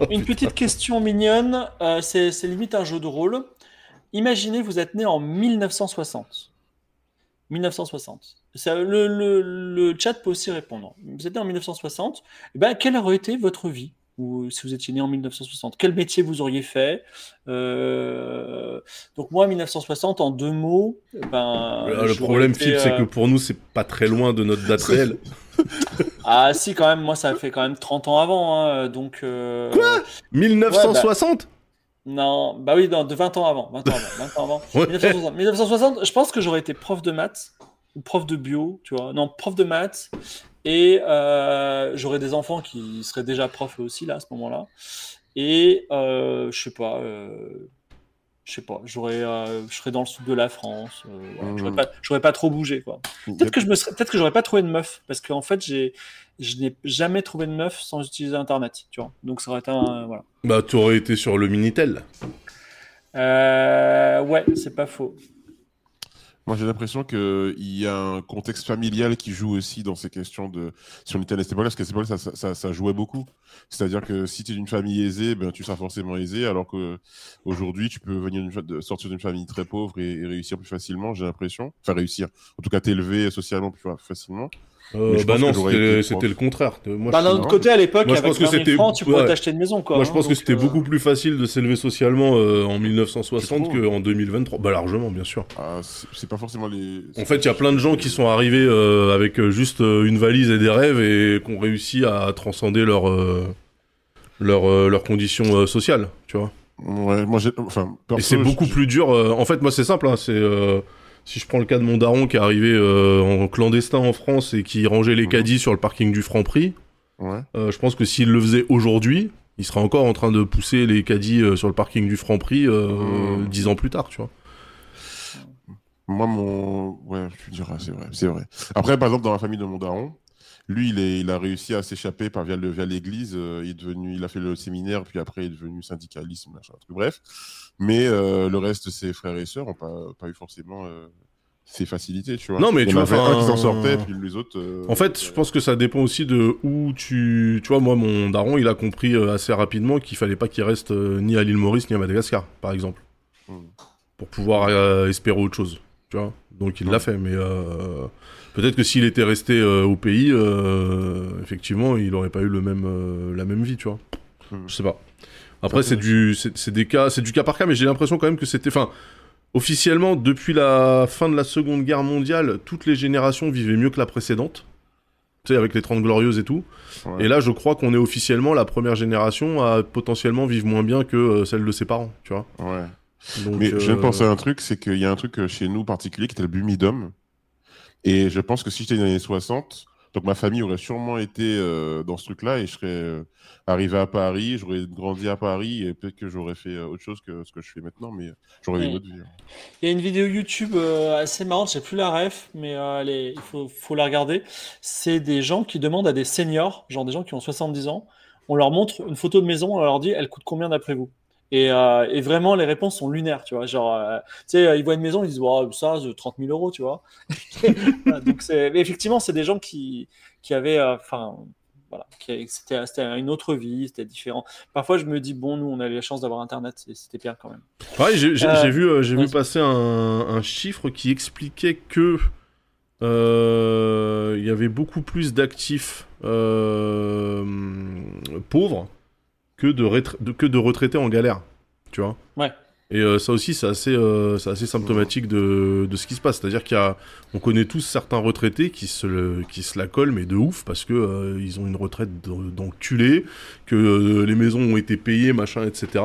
Une petite question mignonne, euh, c'est limite un jeu de rôle. Imaginez, vous êtes né en 1960. 1960. Ça, le, le- le chat peut aussi répondre. Vous êtes né en 1960. Eh ben, quelle aurait été votre vie? Ou si vous étiez né en 1960 Quel métier vous auriez fait Euh, Donc moi, 1960, en deux mots, eh ben, Euh, le problème, été, Philippe, c'est euh, que pour nous, c'est pas très loin de notre date réelle. Ah si, quand même, moi, ça fait quand même 30 ans avant. hein, donc, euh, Quoi? 1960 Non, bah oui, non, de 20 ans avant. 20 ans avant. 20 ans avant. Ouais. 1960, 1960, je pense que j'aurais été prof de maths ou prof de bio, tu vois. Non, prof de maths. Et euh, j'aurais des enfants qui seraient déjà profs aussi, là, à ce moment-là. Et euh, je sais pas. euh, je sais pas, j'aurais, euh, je serais dans le sud de la France. euh, voilà, Mhm. j'aurais pas, j'aurais pas trop bougé, quoi. Peut-être que je me serais, peut-être que j'aurais pas trouvé de meuf, parce qu'en fait, j'ai, je n'ai jamais trouvé de meuf sans utiliser Internet, tu vois. Donc ça aurait été un, voilà. Bah, tu aurais été sur le Minitel. Ouais, c'est pas faux. Moi, j'ai l'impression qu'il y a un contexte familial qui joue aussi dans ces questions de. Si on était à cette parce qu'à cette ça, ça, ça jouait beaucoup. C'est-à-dire que si tu es d'une famille aisée, ben, tu seras forcément aisé, alors qu'aujourd'hui, tu peux venir sortir d'une famille très pauvre et, et réussir plus facilement, j'ai l'impression. Enfin, réussir. En tout cas, t'élever socialement plus fa- facilement. Euh, bah non, que c'était le contraire. Moi, Bah, je d'un autre côté, à l'époque, avec pense que 20 000 c'était- francs, tu pourrais ouais. t'acheter une maison, quoi. Moi, je hein, pense que donc, c'était euh, beaucoup plus facile de s'élever socialement euh, en 1960 Tu trouves qu'en 2023. Bah, largement, bien sûr. Ah, c'est pas forcément les. En fait, il y a plein de gens qui sont arrivés euh, avec euh, juste euh, une valise et des rêves et qui ont réussi à transcender leur, euh, leur, euh, leurs conditions euh, sociales, tu vois. Ouais, moi, j'ai. Enfin, Et c'est beaucoup plus dur. euh, En fait, moi, c'est simple. hein, c'est euh, si je prends le cas de mon daron qui est arrivé euh, en clandestin en France et qui rangeait les Mhm. caddies sur le parking du Franprix, Ouais. euh, je pense que s'il le faisait aujourd'hui, il serait encore en train de pousser les caddies euh, sur le parking du Franprix euh, Mhm. dix ans plus tard, tu vois. Moi, mon. Ouais, tu diras, c'est vrai, c'est vrai. Après, par exemple, dans la famille de mon daron, lui, il, est, il a réussi à s'échapper par via l'église. il est devenu, il a fait le séminaire, puis après, il est devenu syndicaliste, machin, truc. Bref. Mais euh, le reste ses frères et sœurs n'ont pas, pas eu forcément euh, ces facilités, tu vois. Non, mais Il y tu en vois, un qui s'en sortait, puis les autres. euh, En fait, je pense que ça dépend aussi de où tu. Tu vois, moi, mon daron, il a compris assez rapidement qu'il fallait pas qu'il reste ni à l'île Maurice ni à Madagascar, par exemple, Hmm. pour pouvoir euh, espérer autre chose. Tu vois Donc il l'a fait, mais euh, peut-être que s'il était resté au pays, effectivement, il aurait pas eu le même, la même vie, tu vois. Hmm. Je sais pas. Après, c'est du, c'est des cas, c'est du cas par cas, mais j'ai l'impression quand même que c'était, enfin, officiellement, depuis la fin de la Seconde Guerre mondiale, toutes les générations vivaient mieux que la précédente. Tu sais, avec les 30 glorieuses et tout. Ouais. Et là, je crois qu'on est officiellement la première génération à potentiellement vivre moins bien que euh, celle de ses parents, tu vois. Ouais. Donc, Mais je viens de euh, penser à un truc, c'est qu'il y a un truc euh, chez nous particulier qui était le bumidum. Et je pense que si j'étais dans les années 60, donc ma famille aurait sûrement été euh, dans ce truc-là et je serais euh, arrivé à Paris, j'aurais grandi à Paris et peut-être que j'aurais fait euh, autre chose que ce que je fais maintenant, mais j'aurais eu une autre vie. hein. Il y a une vidéo YouTube euh, assez marrante, j'ai plus la ref, mais elle est- il faut, faut la regarder. C'est des gens qui demandent à des seniors, genre des gens qui ont 70 ans, on leur montre une photo de maison, on leur dit elle coûte combien d'après vous? Et, euh, et vraiment les réponses sont lunaires, tu vois. Genre, euh, tu sais, euh, ils voient une maison, ils disent wow, ça, c'est 30 000 euros, tu vois. Donc effectivement, c'est des gens qui, qui avaient, euh, enfin, voilà, qui- c'était, c'était une autre vie, c'était différent. Parfois, je me dis bon, nous, on a eu la chance d'avoir Internet, c'est- c'était bien quand même. Ouais, j'ai j'ai- Euh, j'ai vu, j'ai vu passer un, un chiffre qui expliquait que euh, il y avait beaucoup plus d'actifs euh, pauvres que de, que de retraités en galère, tu vois. Ouais. Et euh, ça aussi, c'est assez, euh, assez symptomatique de, de ce qui se passe. C'est-à-dire qu'il y a, on connaît tous certains retraités qui se, le- qui se la collent, mais de ouf, parce que euh, ils ont une retraite d'en- d'enculés, que euh, les maisons ont été payées, machin, etc.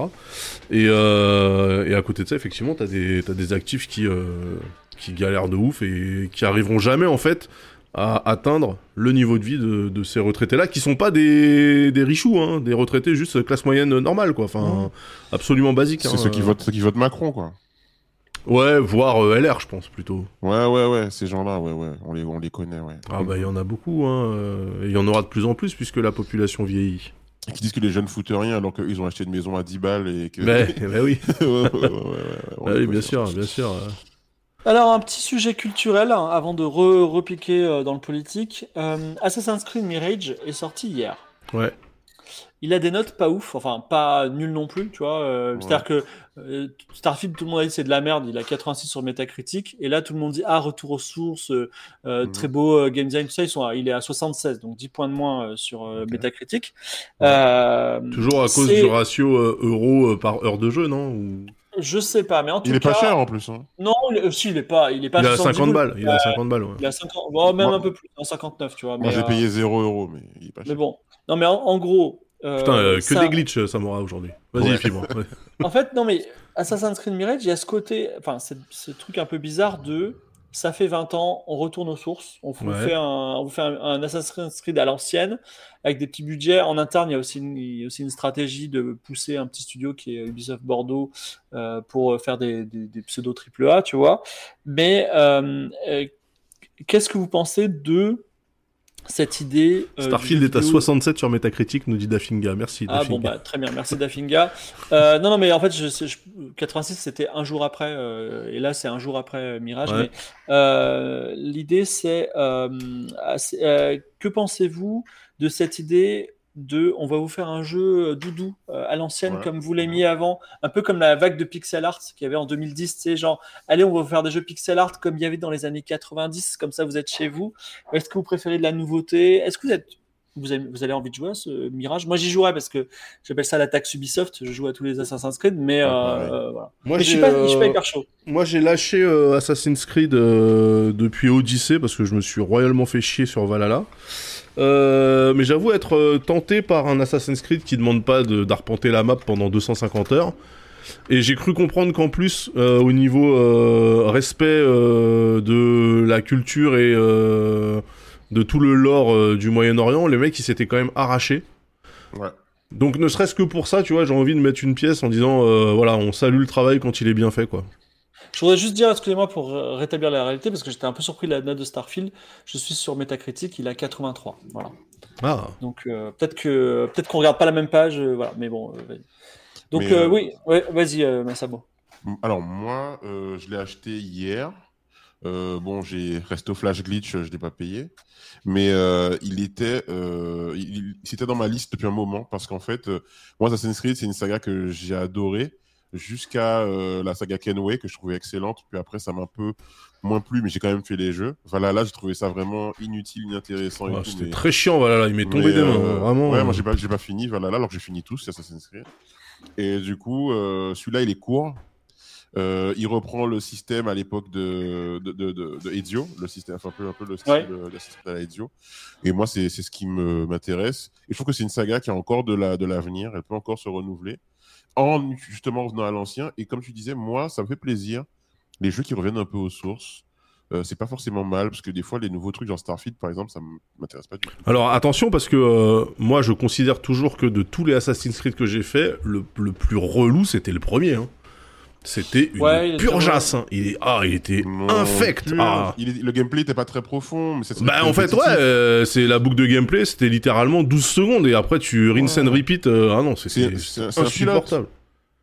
Et, et à côté de ça, effectivement, t'as des, des actifs qui, qui galèrent de ouf et qui arriveront jamais, en fait, à atteindre le niveau de vie de, de ces retraités-là, qui sont pas des, des richoux, hein, des retraités juste classe moyenne normale, quoi. Enfin, absolument basique. C'est hein. ceux qui votent, ceux qui votent Macron, quoi. Ouais, voire euh, LR, je pense, plutôt. Ouais, ouais, ouais, ces gens-là, ouais, ouais, on les, on les connaît, ouais. Ah bah, il y en a beaucoup, hein. il y en aura de plus en plus, puisque la population vieillit. Et Qui disent que les jeunes foutent rien alors qu'ils ont acheté une maison à 10 balles et que. Mais, bah oui. ouais, ouais, ouais, ouais, Ah les oui, connaît, bien sûr, bien sûr. Alors, un petit sujet culturel hein, avant de re- repiquer euh, dans le politique. Euh, Assassin's Creed Mirage est sorti hier. Ouais. Il a des notes pas ouf, enfin pas nul non plus, tu vois. euh, Ouais. C'est-à-dire que Starfield, tout le monde a dit c'est de la merde, il a 86 sur Metacritic, et là tout le monde dit ah retour aux sources, Mhm. très beau game design, tout ça, ils sont à- il est à 76, donc 10 points de moins sur. Metacritic. Ouais. Toujours à cause du ratio euro par heure de jeu, non Ou- Je sais pas, mais en tout Il est cas, pas cher en plus. Hein. non, il euh, si il est pas, il est pas Il a 70 50 boules. balles. Il a 50 balles, ouais. Il a 50, bon, même Moi- un peu plus, en 59, tu vois. Moi mais, j'ai euh, payé 0 euros, mais il est pas Mais cher. bon, non mais en, en gros. euh, Putain, euh, que ça- des glitches, Samora, aujourd'hui. Vas-y, Ouais. Fibre. Ouais. En fait, non mais Assassin's Creed Mirage, il y a ce côté, enfin, ce truc un peu bizarre de. Ça fait 20 ans, on retourne aux sources, on vous Ouais. fait, un, on fait un, un Assassin's Creed à l'ancienne, avec des petits budgets. En interne, il y, a aussi une, il y a aussi une stratégie de pousser un petit studio qui est Ubisoft Bordeaux euh, pour faire des, des, des pseudo AAA, tu vois. Mais euh, euh, qu'est-ce que vous pensez de cette idée euh, Starfield est à vidéo- 67 sur Metacritic, nous dit Dafinga. Merci, Ah Dafinga. bon bah très bien, merci Dafinga. Euh, non non mais en fait je, sais- je- 86 c'était un jour après euh, et là c'est un jour après Mirage. Ouais. Mais l'idée c'est que pensez-vous de cette idée de on va vous faire un jeu euh, doudou euh, à l'ancienne Ouais. comme vous l'aimiez avant, un peu comme la vague de pixel art qu'il y avait en 2010, tu sais genre allez on va vous faire des jeux pixel art comme il y avait dans les années 90, comme ça vous êtes chez vous. Est-ce que vous préférez de la nouveauté? Est-ce que vous êtes vous avez, vous avez envie de jouer à ce Mirage? Moi, j'y jouerai parce que j'appelle ça l'attaque Ubisoft. Je joue à tous les Assassin's Creed, mais, Ah, euh, euh, voilà. Moi, mais je suis j'ai, pas, je suis pas hyper chaud. Moi, j'ai lâché euh, Assassin's Creed depuis Odyssey parce que je me suis royalement fait chier sur Valhalla. Euh, mais j'avoue être euh, tenté par un Assassin's Creed qui demande pas de- d'arpenter la map pendant 250 heures. Et j'ai cru comprendre qu'en plus, euh, au niveau euh, respect de la culture et de tout le lore du Moyen-Orient, les mecs ils s'étaient quand même arrachés. Ouais. Donc ne serait-ce que pour ça, tu vois, j'ai envie de mettre une pièce en disant, voilà, on salue le travail quand il est bien fait, quoi. Je voudrais juste dire, excusez-moi pour rétablir la réalité, parce que j'étais un peu surpris de la note de Starfield. Je suis sur Metacritic, il a 83. Voilà. Ah. Donc euh, peut-être que peut-être qu'on regarde pas la même page, euh, voilà. Mais bon, euh. Donc Mais, oui, ouais, vas-y, Massamo. Alors moi, je l'ai acheté hier. Bon, j'ai Resto Flash Glitch, je l'ai pas payé, mais il était, il, il- c'était dans ma liste depuis un moment parce qu'en fait, moi, Assassin's Creed, c'est une saga que j'ai adorée jusqu'à euh, la saga Kenway que je trouvais excellente. Puis après, ça m'a un peu moins plu, mais j'ai quand même fait les jeux. Voilà, là, j'ai trouvé ça vraiment inutile, inintéressant tout. C'était mais- très chiant, voilà, là, il m'est tombé mais, des mains, euh, vraiment. Ouais, euh. moi j'ai pas, j'ai pas fini, voilà, là, alors que j'ai fini tous, c'est Assassin's Creed. Et du coup, euh, celui-là, il est court. Euh, il reprend le système à l'époque de, de, de, de, de Ezio, le système, enfin, un peu, un peu le style Ouais. de, de système de la Ezio. Et moi, c'est c'est ce qui me- m'intéresse. Et je trouve que c'est une saga qui a encore de la- de l'avenir, elle peut encore se renouveler, en justement revenant à l'ancien. Et comme tu disais, moi, ça me fait plaisir, les jeux qui reviennent un peu aux sources. Euh, c'est pas forcément mal, parce que des fois, les nouveaux trucs, genre Starfield, par exemple, ça m'intéresse pas du tout. Alors attention, parce que euh, moi, je considère toujours que de tous les Assassin's Creed que j'ai fait, le, le plus relou, c'était le premier. hein. C'était une Ouais, était purgeasse. hein. Il est, ah, il était Non infect. Ah. Il est- le gameplay n'était pas très profond, mais c'est Bah en fait ouais, euh, c'est la boucle de gameplay, c'était littéralement 12 secondes et après tu rinse Ouais. and repeat. euh, ah non, c'est insupportable.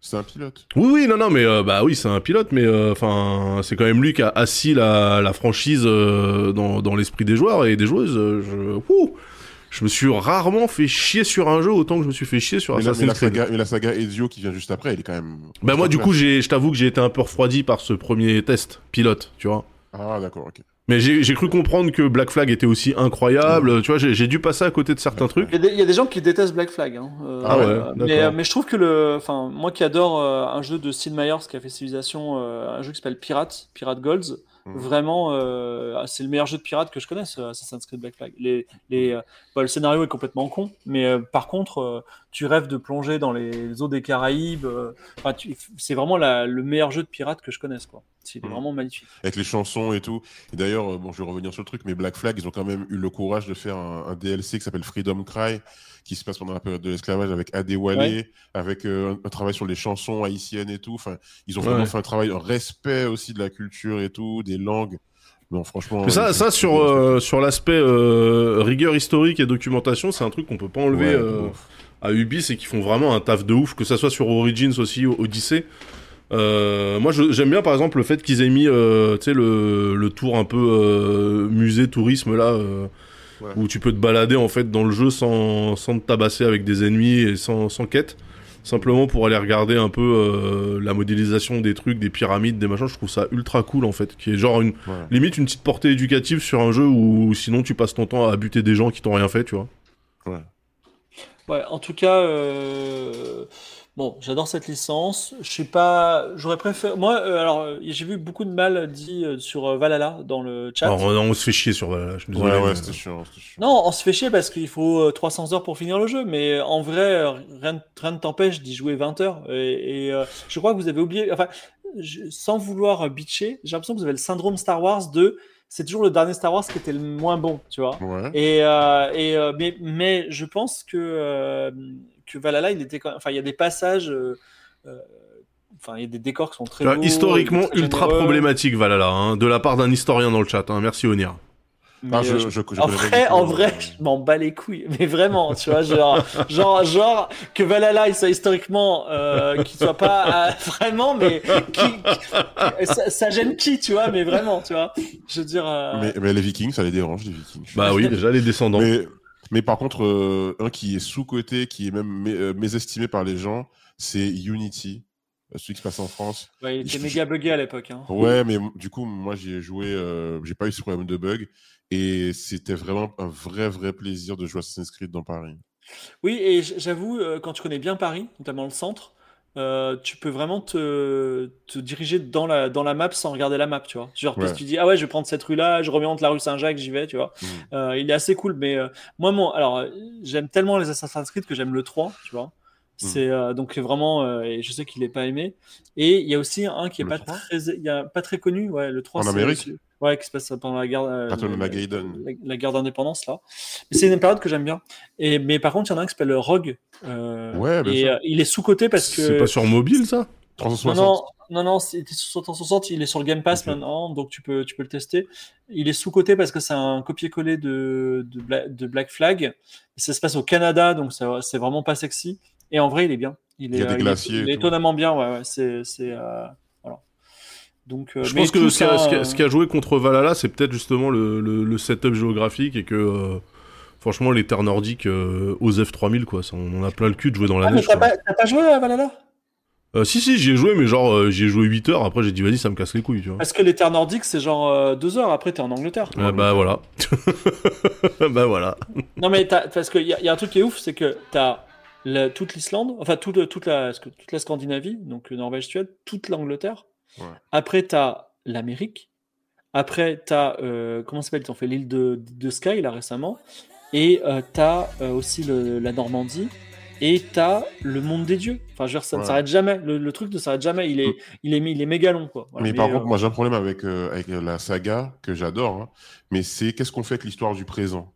C'est un pilote. Oui oui non non mais euh, bah oui c'est un pilote mais euh, enfin c'est quand même lui qui a assis la, la franchise euh, dans, dans l'esprit des joueurs et des joueuses. euh, je, ouh, je me suis rarement fait chier sur un jeu autant que je me suis fait chier sur Mais la, mais Assassin's la Creed. saga, mais la saga Ezio qui vient juste après, elle est quand même. Bah moi du coup j'ai, je t'avoue que j'ai été un peu refroidi par ce premier test pilote, tu vois. Ah d'accord, ok. Mais j'ai, j'ai cru comprendre que Black Flag était aussi incroyable, tu vois. J'ai, j'ai dû passer à côté de certains trucs. Il y, a des, il y a des gens qui détestent Black Flag. hein. Euh, Ah ouais, euh, mais, je trouve que le, enfin, moi qui adore euh, un jeu de Sid Meier's qui a fait Civilization, euh, un jeu qui s'appelle Pirate, Pirate Golds. Mhm. Vraiment, euh, c'est le meilleur jeu de pirate que je connaisse, euh, Assassin's Creed Black Flag. Les, les, euh, bah, le scénario est complètement con, mais euh, par contre, euh, tu rêves de plonger dans les eaux des Caraïbes. euh, enfin, tu- c'est vraiment la- le meilleur jeu de pirate que je connaisse, quoi. C'est Mhm. vraiment magnifique. Avec les chansons et tout. Et d'ailleurs, euh, bon, je vais revenir sur le truc, mais Black Flag, ils ont quand même eu le courage de faire un, un DLC qui s'appelle Freedom Cry, qui se passe pendant la période de l'esclavage avec Adewale, Ouais. avec euh, un, un travail sur les chansons haïtiennes et tout. Enfin, ils ont Ouais. vraiment fait un travail, un respect aussi de la culture et tout, des langues. Non, franchement. Mais ça, ça sur euh, sur l'aspect euh, rigueur historique et documentation, c'est un truc qu'on peut pas enlever Ouais, euh. À Ubi, c'est qu'ils font vraiment un taf de ouf, que ça soit sur Origins aussi, Odyssey. Euh, moi, j'aime bien par exemple le fait qu'ils aient mis, euh, tu sais, le, le tour un peu euh, musée tourisme là. euh, Ouais. où tu peux te balader en fait dans le jeu sans, sans te tabasser avec des ennemis et sans, sans quête. Simplement pour aller regarder un peu euh, la modélisation des trucs, des pyramides, des machins, je trouve ça ultra cool en fait. Qui est genre une, Ouais. limite une petite portée éducative sur un jeu où sinon tu passes ton temps à buter des gens qui t'ont rien fait, tu vois. Ouais. Ouais, en tout cas, euh, bon, j'adore cette licence. Je suis pas, j'aurais préféré. Moi, euh, alors, euh, j'ai vu beaucoup de mal dit euh, sur euh, Valhalla dans le chat. Alors, on, on se fait chier sur Valhalla, je suis désolé. Ouais, ouais, c'était chiant. Non, on se fait chier parce qu'il faut euh, 300 heures pour finir le jeu, mais en vrai, rien, rien ne t'empêche d'y jouer 20 heures. Et, et, euh, je crois que vous avez oublié, enfin, je- sans vouloir bitcher, j'ai l'impression que vous avez le syndrome Star Wars de c'est toujours le dernier Star Wars qui était le moins bon, tu vois. Ouais. Et, euh, et euh, mais, mais je pense que euh, que Valhalla, il était quand enfin, il y a des passages, enfin, il y a des décors qui sont très Tu vois, beaux, historiquement très ultra problématique Valhalla, hein, de la part d'un historien dans le chat. Hein. Merci Onir. Mais, je, euh, je, je en vrai, en euh, vrai, je m'en bats les couilles. Mais vraiment, tu vois, genre, genre, genre que Valhalla il soit historiquement, euh, qu'il soit pas euh, vraiment, mais qui, qui- ça, ça gêne qui, tu vois, mais vraiment, tu vois. Je veux dire. euh, Mais, mais les Vikings, ça les dérange, les Vikings. Bah oui, déjà les descendants. Mais, mais par contre, euh, un qui est sous-coté, qui est même mé- euh, mésestimé par les gens, c'est Unity, euh, celui qui se passe en France. ouais, il était méga buggé à l'époque. Hein. Ouais, mais du coup, moi, j'y ai joué, euh, j'ai pas eu ce problème de bug. Et c'était vraiment un vrai, vrai plaisir de jouer Assassin's Creed dans Paris. Oui, et j'avoue, euh, quand tu connais bien Paris, notamment le centre, euh, tu peux vraiment te, te diriger dans la, dans la map sans regarder la map, tu vois. Genre, Ouais. tu dis, ah ouais, je vais prendre cette rue-là, je remonte la rue Saint-Jacques, j'y vais, tu vois. Mm. Euh, il est assez cool, mais euh, moi, mon, alors, j'aime tellement les Assassin's Creed que j'aime le 3, tu vois. C'est euh, donc vraiment, euh, et je sais qu'il est pas aimé. Et il y a aussi un qui est Le pas 3? très, il y a pas très connu, ouais, le 3 En Amérique Ouais, qui se passe pendant la guerre, euh, la- Mageddon. la, la guerre d'indépendance là. Mais c'est une période que j'aime bien. Et mais par contre, il y en a un qui s'appelle Rogue. euh, Ouais, et euh, il est sous coté parce que. C'est pas sur mobile ça? Non, 360. non, non, non, c'était sur 360, il est sur le Game Pass maintenant, donc tu peux, tu peux le tester. Il est sous-coté parce que c'est un copier-coller de, de, Bla- de Black Flag. Et ça se passe au Canada, donc c'est vraiment pas sexy. Et en vrai, il est bien. Il, est, Il y a des euh, glaciers il est étonnamment bien, ouais, ouais. C'est, c'est, euh, voilà. Donc, euh, Je mais pense que ce qui, a, ça, ce qui a- ce qui a joué contre Valhalla, c'est peut-être justement le, le- le setup géographique et que euh, franchement les terres nordiques euh, aux F3000 quoi, ça, on en a plein le cul de jouer dans la Ah, mais neige. t'as pas, t'as pas joué à Valhalla? Euh, si si, j'y ai joué mais genre euh, j'y ai joué 8 heures. Après j'ai dit vas-y ça me casse les couilles tu vois. Parce que les terres nordiques, c'est genre 2 heures après, t'es en Angleterre. Ah, bah voilà. bah voilà. Non, mais t'as- parce qu'il y, y a un truc qui est ouf, c'est que t'as la- toute l'Islande, enfin toute, toute, la, toute la Scandinavie, donc euh, Norvège, Suède, toute l'Angleterre. Ouais. Après, t'as l'Amérique. Après, t'as. Euh, comment s'appelle? Ils ont fait l'île de, de Skye, là, récemment. Et euh, t'as euh, aussi le- la Normandie. Et t'as le monde des dieux. Enfin, je veux dire, ça ne s'arrête jamais. Le, le truc ne s'arrête jamais. Il est, il est, il est méga long, quoi. Voilà. mais par contre, moi j'ai un problème avec, avec la saga que j'adore, hein, mais c'est qu'est-ce qu'on fait avec l'histoire du présent?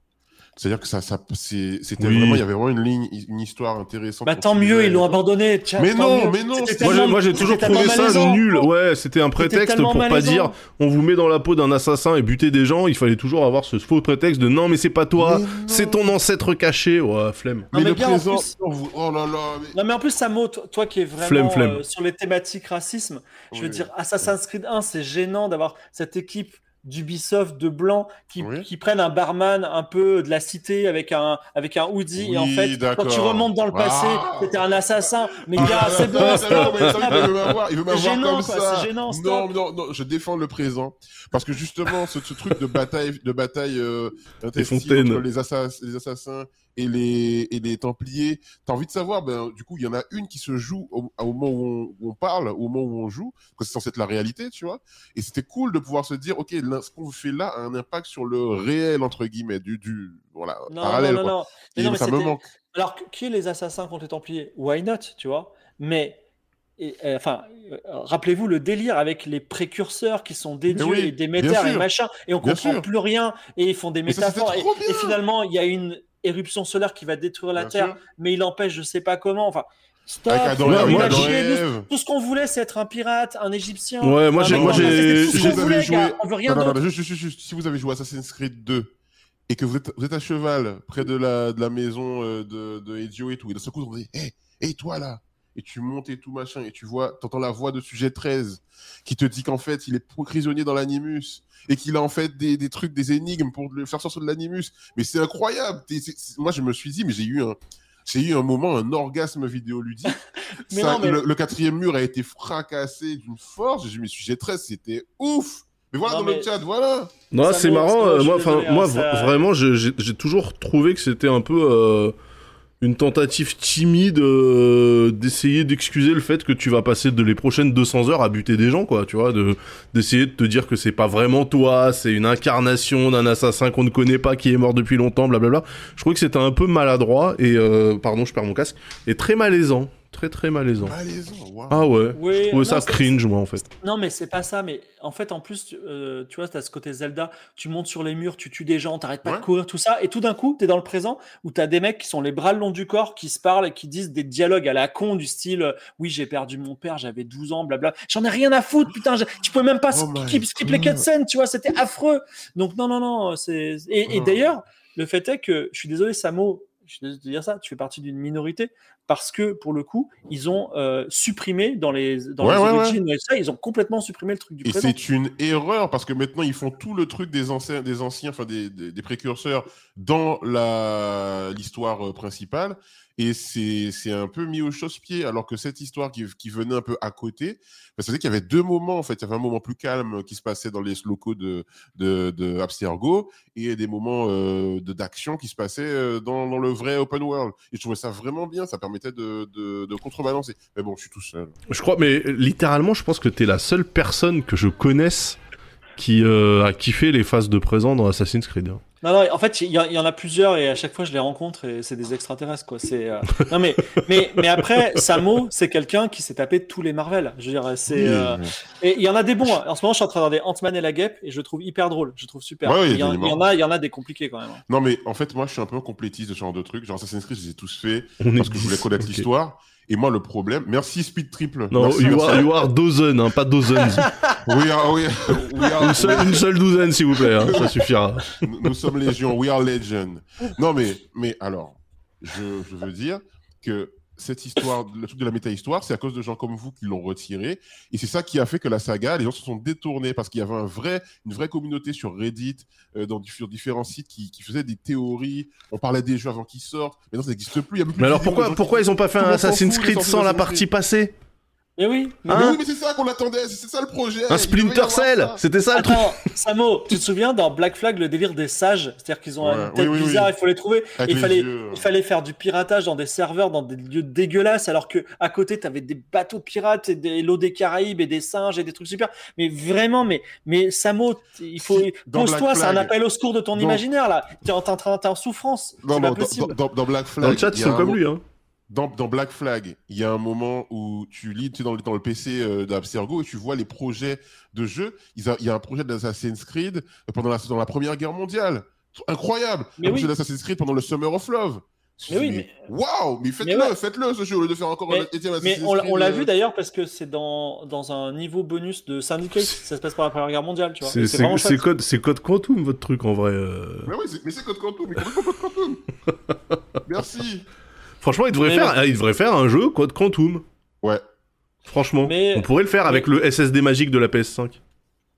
C'est-à-dire que ça, ça c'est- c'était Oui. vraiment, il y avait vraiment une ligne, une histoire intéressante. Bah, tant mieux, ils l'ont abandonné. Tiens, Mais non, mais non, j'ai, tellement- moi, j'ai toujours trouvé ça malaisant. nul. Ouais, c'était un prétexte pour pas malaisant. dire on vous met dans la peau d'un assassin et buter des gens. Il fallait toujours avoir ce faux prétexte de non mais c'est pas toi, Mais non. c'est ton ancêtre caché. Ouais, flemme. Non, Mais, mais le gars, en présent, plus- oh, là là, mais- Non mais en plus Samo, toi, toi qui es vraiment Flemme, flemme. euh, sur les thématiques racisme, je veux Oui. dire Assassin's Creed 1, c'est gênant d'avoir cette équipe d'Ubisoft de blanc qui, Oui. qui prennent un barman un peu de la cité avec un avec un hoodie et en Oui, fait quand tu remontes dans le passé, Ah. c'était un assassin. Mais Ah, gars, c'est bon, stop. il veut m'avoir, il veut m'avoir gênant, comme quoi, ça. c'est gênant, non, stop. non, non, je défends le présent parce que justement, ce, ce truc de bataille, de bataille euh, intestine fontaines. entre les, assass- les assassins et les et les Templiers, t'as envie de savoir. Ben, du coup, il y en a une qui se joue au, au moment où on, où on parle, au moment où on joue, parce que c'est censé être la réalité, tu vois. Et c'était cool de pouvoir se dire, ok, ce qu'on fait là a un impact sur le réel entre guillemets du du voilà Non, parallèle. non, non, quoi. non. Mais Et mais ça me manque. Alors, qui est les assassins contre les Templiers? Why not, tu vois? Mais, et, euh, enfin, euh, rappelez-vous le délire avec les précurseurs qui sont des dieux oui, et des métères et machin, et on comprend sûr. plus rien, et ils font des ça, métaphores, et finalement, il y a une éruption solaire qui va détruire la Bien Terre, sûr. mais il empêche, je sais pas comment, enfin... Stop, Avec Adam Adam. Tout ce qu'on voulait, c'est être un pirate, un Égyptien. Ouais, moi, un j'ai-. On veut rien non, non, d'autre. non, juste, juste, juste, si vous avez joué Assassin's Creed 2 et que vous êtes, vous êtes à cheval près de la, de la maison euh, de, de Ezio et tout, et d'un seul coup, on dit, hé, hey, toi là, et tu montes et tout machin, et tu vois, t'entends la voix de sujet 13 qui te dit qu'en fait, il est prisonnier dans l'animus et qu'il a en fait des, des, trucs, des énigmes pour le faire sortir de l'animus. Mais c'est incroyable. Moi, je me suis dit, mais j'ai eu un, j'ai eu un moment, un orgasme vidéoludique. Ça, Le, quatrième mur a été fracassé d'une force. J'ai mis sujet 13, c'était ouf. Mais voilà dans le chat, voilà. Non, c'est marrant. Euh, moi, enfin, moi, vraiment, j'ai toujours trouvé que c'était un peu. Euh, une tentative timide euh, d'essayer d'excuser le fait que tu vas passer de les prochaines 200 heures à buter des gens, quoi, tu vois, de d'essayer de te dire que c'est pas vraiment toi, c'est une incarnation d'un assassin qu'on ne connaît pas qui est mort depuis longtemps, blablabla. Je crois que c'était un peu maladroit et euh, pardon, je perds mon casque, et très malaisant très très malaisant. Ah ouais. Oui, je ça cringe moi en fait. Non mais c'est pas ça, mais en fait en plus euh, tu vois t'as ce côté Zelda, tu montes sur les murs, tu tues des gens, t'arrêtes pas de courir tout ça, et tout d'un coup t'es dans le présent où t'as des mecs qui sont les bras le long du corps, qui se parlent et qui disent des dialogues à la con du style euh, oui j'ai perdu mon père, j'avais 12 ans, blabla. J'en ai rien à foutre, putain, tu pouvais même pas oh skip, skip les cutscenes, tu vois, c'était affreux. Donc non non non, c'est et, et oh. d'ailleurs le fait est que je suis désolé Samo, je suis désolé de dire ça, tu fais partie d'une minorité, parce que pour le coup, ils ont euh, supprimé dans les dans les origines ça, ils ont complètement supprimé le truc du Et c'est une erreur parce que maintenant ils font tout le truc des anciens, des anciens, enfin des, des, précurseurs dans la l'histoire euh, principale et c'est un peu mis au chausse-pied, alors que cette histoire qui, venait un peu à côté, bah, dire qu'il y avait deux moments, en fait. Il y avait un moment plus calme qui se passait dans les locaux de, de, de Abstergo et des moments euh, d'action qui se passaient euh, dans, dans, le vrai open world. Et je trouvais ça vraiment bien, ça permettait de, de, de, contrebalancer. Mais bon, je suis tout seul. Je crois, mais littéralement, je pense que tu es la seule personne que je connaisse qui euh, a kiffé les phases de présent dans Assassin's Creed. Hein. Non, non, en fait, il y, en a plusieurs et à chaque fois je les rencontre et c'est des extraterrestres, quoi. C'est euh, non mais mais mais après, Samo, c'est quelqu'un qui s'est tapé tous les Marvel. Je veux dire, c'est euh, et il y en a des bons. Hein. En ce moment, je suis en train de regarder Ant-Man et la Guêpe et je le trouve hyper drôle. Je trouve super. il, y en, a, il y en a des compliqués quand même. Hein. Non mais en fait, moi, je suis un peu complétiste de ce genre de trucs. Genre Assassin's Creed, je les ai tous faits parce que je voulais connaître l'histoire. Et moi, le problème, merci Speed Triple. Non, you, Are, dozen, hein, pas dozens. oui, oui, une, seule, une, seule, douzaine, s'il vous plaît, hein, ça suffira. Nous, sommes légion, we are legend. Non, mais, mais alors, je, je veux dire que cette histoire, le truc de la méta-histoire, c'est à cause de gens comme vous qui l'ont retiré. Et c'est ça qui a fait que la saga, les gens se sont détournés parce qu'il y avait un vrai, une vraie communauté sur Reddit, euh, dans, sur différents sites qui, qui, faisaient des théories. On parlait des jeux avant qu'ils sortent. Maintenant, ça n'existe plus. mais alors pourquoi, pourquoi ils n'ont pas fait un Assassin's Creed sans la partie passée? Mais oui. Mais, hein oui, mais c'est ça qu'on attendait, c'est ça le projet. Un Splinter Cell, c'était ça le truc. Samo, tu te souviens dans Black Flag le délire des sages, c'est-à-dire qu'ils ont une tête bizarre, il faut les trouver. il fallait, il fallait faire du piratage dans des serveurs, dans des lieux dégueulasses, alors que à côté t'avais des bateaux pirates et des lots des Caraïbes et des singes et des trucs super. Mais vraiment, mais mais Samo, il faut pose-toi, c'est un appel au secours de ton imaginaire là. T'es en train, en souffrance. Non, non, dans, dans, Black Flag. Dans le chat, ils sont comme lui, hein dans, dans, Black Flag, il y a un moment où tu lis tu dans, le, dans le PC euh, d'Abstergo et tu vois les projets de jeu. Il y a un projet d'Assassin's Creed pendant la, dans la Première Guerre mondiale. Incroyable Un projet d'Assassin's Creed pendant le Summer of Love. Mais oui, mais... Waouh Mais faites-le, faites-le ce jeu au lieu de faire encore mais, un Mais on, l'a vu d'ailleurs parce que c'est dans, dans un niveau bonus de Syndicate, ça se passe par la Première Guerre mondiale, tu vois. C'est code, code Quantum, votre truc en vrai. Euh. Mais oui, mais c'est code Quantum, mais code Quantum? Merci Franchement, il devrait, faire, il devrait faire un jeu Code Quantum. Ouais. Franchement, on pourrait le faire avec le SSD magique de la PS5.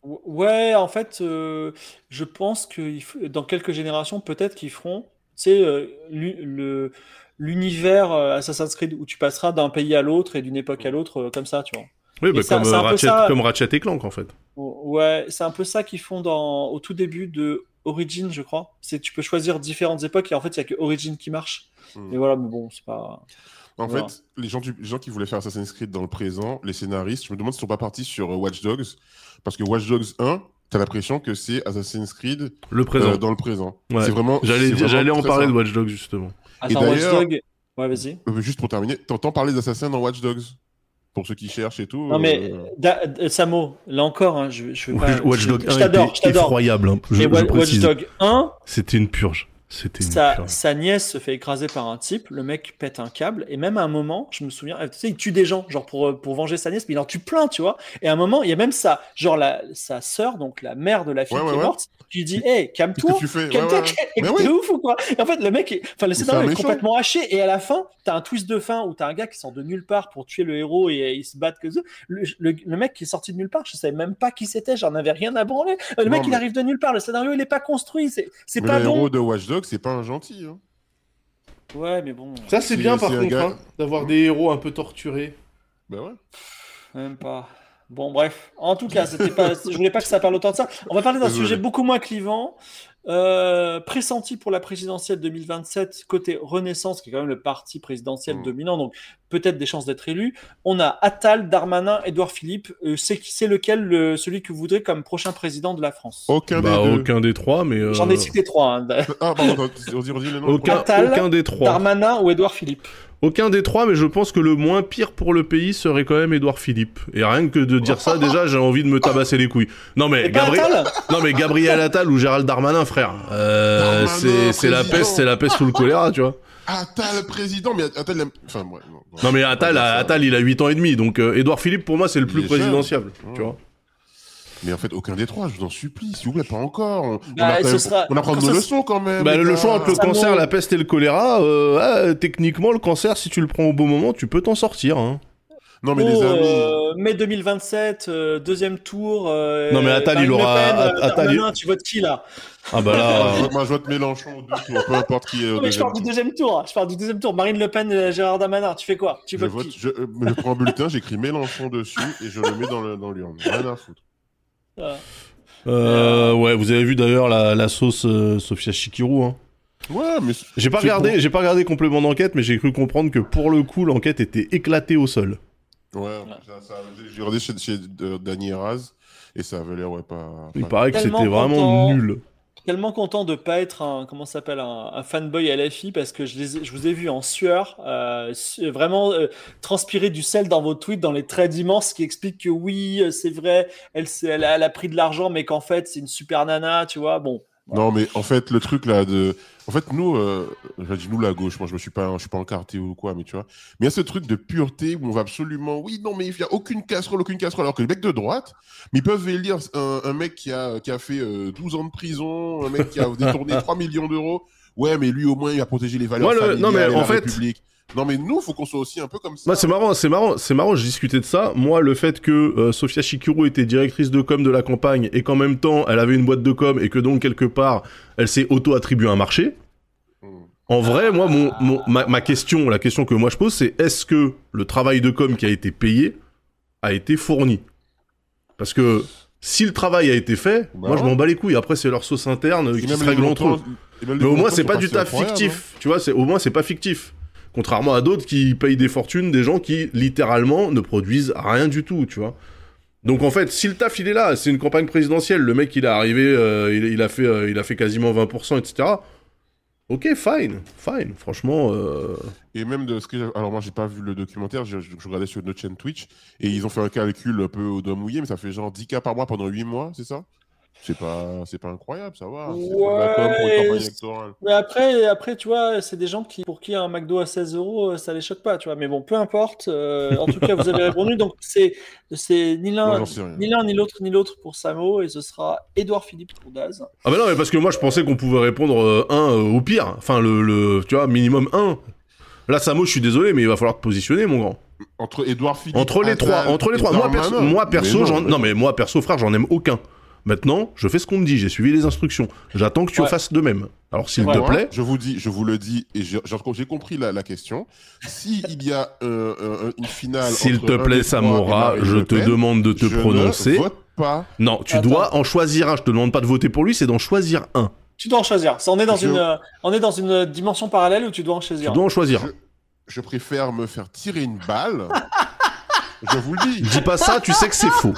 Ouais, en fait, euh, je pense que dans quelques générations, peut-être qu'ils feront, tu sais, euh, l'univers euh, Assassin's Creed où tu passeras d'un pays à l'autre et d'une époque à l'autre comme ça, tu vois. Oui, bah, comme, Ratchet, comme Ratchet et Clank en fait. Ouais, c'est un peu ça qu'ils font dans, au tout début de Origin, je crois. C'est tu peux choisir différentes époques et en fait, il y a que Origin qui marche. Mais voilà, mais bon, c'est pas. En fait, les gens, les gens qui voulaient faire Assassin's Creed dans le présent, les scénaristes, je me demande s'ils sont pas partis sur euh, Watch Dogs. Parce que Watch Dogs 1, t'as l'impression que c'est Assassin's Creed le présent. Euh, dans le présent. C'est vraiment. J'allais en parler de Watch Dogs justement. Attends, Watch Dogs. Ouais, vas-y. Euh, juste pour terminer, t'entends parler d'Assassin dans Watch Dogs? Pour ceux qui cherchent et tout. Non mais Samo, là encore, hein, je, je vais pas. Watch Dogs 1 était effroyable. Hein, je, Watch Dogs 1, c'était une purge. Sa, sa, nièce se fait écraser par un type, le mec pète un câble, et même à un moment, je me souviens, tu sais, il tue des gens, genre pour, pour venger sa nièce, mais il en tue plein, tu vois. Et à un moment, il y a même sa, genre la, sa sœur, donc la mère de la fille qui est morte, qui dit Hé, calme-toi. Tu Calme-toi, t'es ouf ou quoi? Et en fait, le mec, est... enfin, le scénario est complètement haché. Et à la fin, t'as un twist de fin où t'as un gars qui sort de nulle part pour tuer le héros et, euh, ils se battent que ça. Le, le- le mec qui est sorti de nulle part, je savais même pas qui c'était, j'en avais rien à branler. Le Non, mec, il arrive de nulle part. Le scénario, il est pas construit. C'est c'est Mais pas le bon. héros de Watch Dogs, c'est pas un gentil. Hein. Ouais, mais bon, Ça, c'est bien par contre, gars- hein, d'avoir des héros un peu torturés. Bah ouais. même pas. Bon, bref. En tout cas, c'était pas. je voulais pas que ça parle autant de ça. On va parler d'un sujet beaucoup moins clivant. Euh, pressenti pour la présidentielle 2027 côté Renaissance, qui est quand même le parti présidentiel Mm. dominant, donc peut-être des chances d'être élu. On a Attal, Darmanin, Édouard Philippe. Euh, c'est qui- c'est lequel le- celui que vous voudrez comme prochain président de la France? Aucun Bah, des deux. aucun des trois, mais. euh, J'en ai cité trois. hein. Ah, pardon, attends, redis, redis les noms. Aucun, Attal, aucun des trois. Darmanin ou Édouard Philippe? Aucun des trois, mais je pense que le moins pire pour le pays serait quand même Édouard Philippe. Et rien que de dire ça, déjà, j'ai envie de me tabasser les couilles. Non mais, Gabriel... Attal? Non mais Gabriel Attal ou Gérald Darmanin, frère. Euh, c'est c'est la peste, c'est la peste sous le choléra, tu vois. Attal, président, mais Attal, il aime- enfin, ouais, non, Non mais Attal, Ouais, ça- Attal, il a 8 ans et demi, donc euh, Édouard Philippe pour moi c'est le Il plus présidentiable, tu vois. Mais en fait, aucun des trois, je vous en supplie, s'il vous plaît, pas encore. On, Bah, on, a, quand ce même- sera- on apprend quand nos ça- leçons quand même. Bah, le choix entre le cancer, la peste et le choléra, euh, ah, techniquement le cancer, si tu le prends au bon moment, tu peux t'en sortir. Hein. Non, mais Oh, les amis. euh, mai 2027, euh, deuxième tour. euh, Non, mais Attal, il aura- Attal, il- tu votes qui là? Ah bah là, je- Moi, je vote Mélenchon au deux tours, peu importe qui est au Non, mais je parle du deuxième tour. Je parle du deuxième tour. Marine Le Pen, Gérard Darmanin. Tu fais quoi? Tu Je, vote, qui? je, euh, je prends un bulletin, j'écris Mélenchon dessus et je le mets dans le- dans l'urne. Rien à foutre. Voilà. euh, ouais, vous avez vu d'ailleurs la, la sauce euh, Sofia Chikirou. Hein. Ouais, mais. J'ai pas C'est regardé, bon. j'ai pas regardé complément d'enquête, mais j'ai cru comprendre que pour le coup l'enquête était éclatée au sol. Ouais, ça, ça, j'ai regardé chez, chez euh, Danny et ça avait l'air, ouais, pas. Il pas- paraît que c'était vraiment content. nul. Tellement content de pas être un comment ça s'appelle un, un fanboy LFI parce que je, les je vous ai vu en sueur, euh, su- vraiment euh, transpirer du sel dans vos tweets, dans les traits immenses qui expliquent que oui, c'est vrai, elle, elle, a, elle a pris de l'argent, mais qu'en fait c'est une super nana, tu vois. Bon, Non, mais en fait, le truc là de. En fait, nous, euh, je dis nous la gauche, moi je me suis pas, je suis pas encarté ou quoi, mais tu vois. Mais il y a ce truc de pureté où on va absolument. Oui, non, mais il y a aucune casserole, aucune casserole. Alors que les mecs de droite, mais ils peuvent élire un, un mec qui a, qui a fait euh, 12 ans de prison, un mec qui a détourné 3 millions d'euros. Ouais, mais lui au moins il a protégé les valeurs le- familiales non, mais et en la fait- République. Non, mais nous, faut qu'on soit aussi un peu comme ça. Bah, c'est marrant, c'est marrant, c'est marrant, je discutais de ça. Moi, le fait que euh, Sofia Chikirou était directrice de com de la campagne et qu'en même temps, elle avait une boîte de com et que donc, quelque part, elle s'est auto-attribué un marché. Hmm. En vrai, moi, mon, mon- ma, ma question, la question que moi je pose, c'est est-ce que le travail de com qui a été payé a été fourni? Parce que si le travail a été fait, Bah moi je m'en bats les couilles. Après, c'est leur sauce interne qui se règle entre eux. Mais au moins, c'est pas du taf incroyables, hein. fictif. Tu vois, c'est au moins, c'est pas fictif. Contrairement à d'autres qui payent des fortunes, des gens qui littéralement ne produisent rien du tout, tu vois. Donc en fait, si le taf il est là, c'est une campagne présidentielle, le mec il est arrivé, euh, il, a fait, euh, il a fait quasiment 20%, etc. Ok, fine, fine. Franchement, euh, Et même de ce que alors moi j'ai pas vu le documentaire, je, regardais sur notre chaîne Twitch et ils ont fait un calcul un peu au doigt mouillé, mais ça fait genre 10 k par mois pendant 8 mois, c'est ça? C'est pas c'est pas incroyable, ça va. Com une Ouais. Mais après, après, tu vois, c'est des gens qui, pour qui un McDo à 16 euros, euh, ça les choque pas, tu vois. Mais bon, peu importe. euh, en tout cas, vous avez répondu. Donc, c'est, c'est ni l'un, ni l'un, ni l'autre, ni l'autre pour Samo, et ce sera Édouard Philippe pour Daz. ah bah non, mais parce que moi je pensais qu'on pouvait répondre euh, un euh, au pire, enfin le, le, tu vois, minimum un. Là, Samo, je suis désolé, mais il va falloir te positionner, mon grand. Entre Edouard Philippe Entre les trois, entre les trois. Moi, perso, moi, perso, Mais j'en, mais non mais moi perso, frère, j'en aime aucun. Maintenant, je fais ce qu'on me dit, j'ai suivi les instructions. J'attends que tu Ouais. fasses de même. Alors, s'il Ouais. te plaît, je vous dis, je vous le dis, et j'ai compris la, la question. Si il y a euh, euh, une finale, s'il te plaît, Samora, je te demande de te je prononcer. Ne vote pas. Non, tu Attends. dois en choisir un. Je te demande pas de voter pour lui, c'est d'en choisir un. Tu dois en choisir. Ça, on est dans Je- une, euh, on est dans une dimension parallèle où tu dois en Tu choisir. dois en choisir. un. Je préfère me faire tirer une balle. je vous le dis. Dis pas ça, tu sais que c'est faux.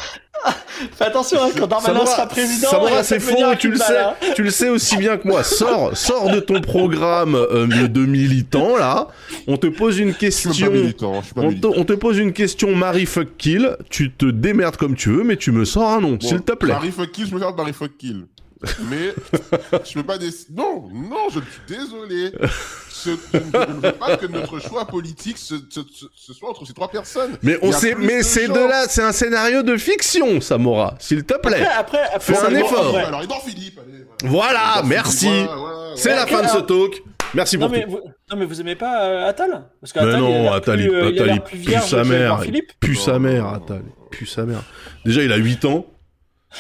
Fais attention, hein, quand Darmanin Samora, sera président, Samora, c'est faux, tu le de sais. hein. Tu le sais aussi bien que moi. Sors, sors de ton programme euh, de, de militant là. On te pose une Je suis même question. pas militant. Je suis pas On te, militant. on te pose une question Marie fuck kill, tu te démerdes comme tu veux, mais tu me sors un nom, Bon, s'il te plaît. Marie fuck kill, je me fais Marie fuck kill. mais je peux pas décider. Non, non, je suis désolé. Je, je ne veux pas que notre choix politique se, se- se- ce soit entre ces trois personnes. Mais on sait, mais de c'est de là, c'est un scénario de fiction, Samora, s'il te plaît. Après, après, après, Fais un effort. ouais. Alors, Edouard Philippe, allez. voilà. Voilà, Edouard merci. Philippe, voilà, voilà, C'est voilà. la fin de ce talk. Merci Non pour mais, tout. vous, non mais vous aimez pas euh, Attal Parce que Mais Attal, il a non, plus, il, euh, il il pue sa mère. Il Philippe. pue sa mère, non. Il pue sa mère. Déjà, il a 8 ans.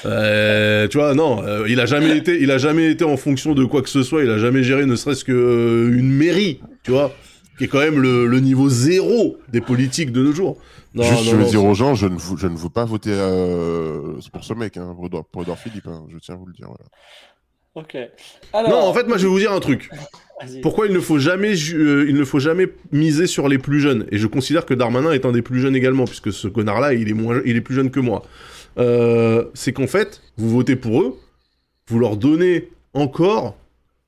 Euh, tu vois, non, euh, il a jamais été, il a jamais été en fonction de quoi que ce soit. Il a jamais géré, ne serait-ce que euh, une mairie, tu vois, qui est quand même le, le niveau zéro des politiques de nos jours. Non, Juste, non, je veux non, dire aux gens, je ne, veux, je ne veux pas voter euh, pour ce mec, hein, pour, Edouard, pour Edouard Philippe. hein, je tiens à vous le dire. Voilà. Ok. Alors, Non, en fait, moi, je vais vous dire un truc. Pourquoi il ne faut jamais, euh, il ne faut jamais miser sur les plus jeunes? Et je considère que Darmanin est un des plus jeunes également, puisque ce connard-là, il est moins, il est plus jeune que moi. Euh, c'est qu'en fait, vous votez pour eux, vous leur donnez encore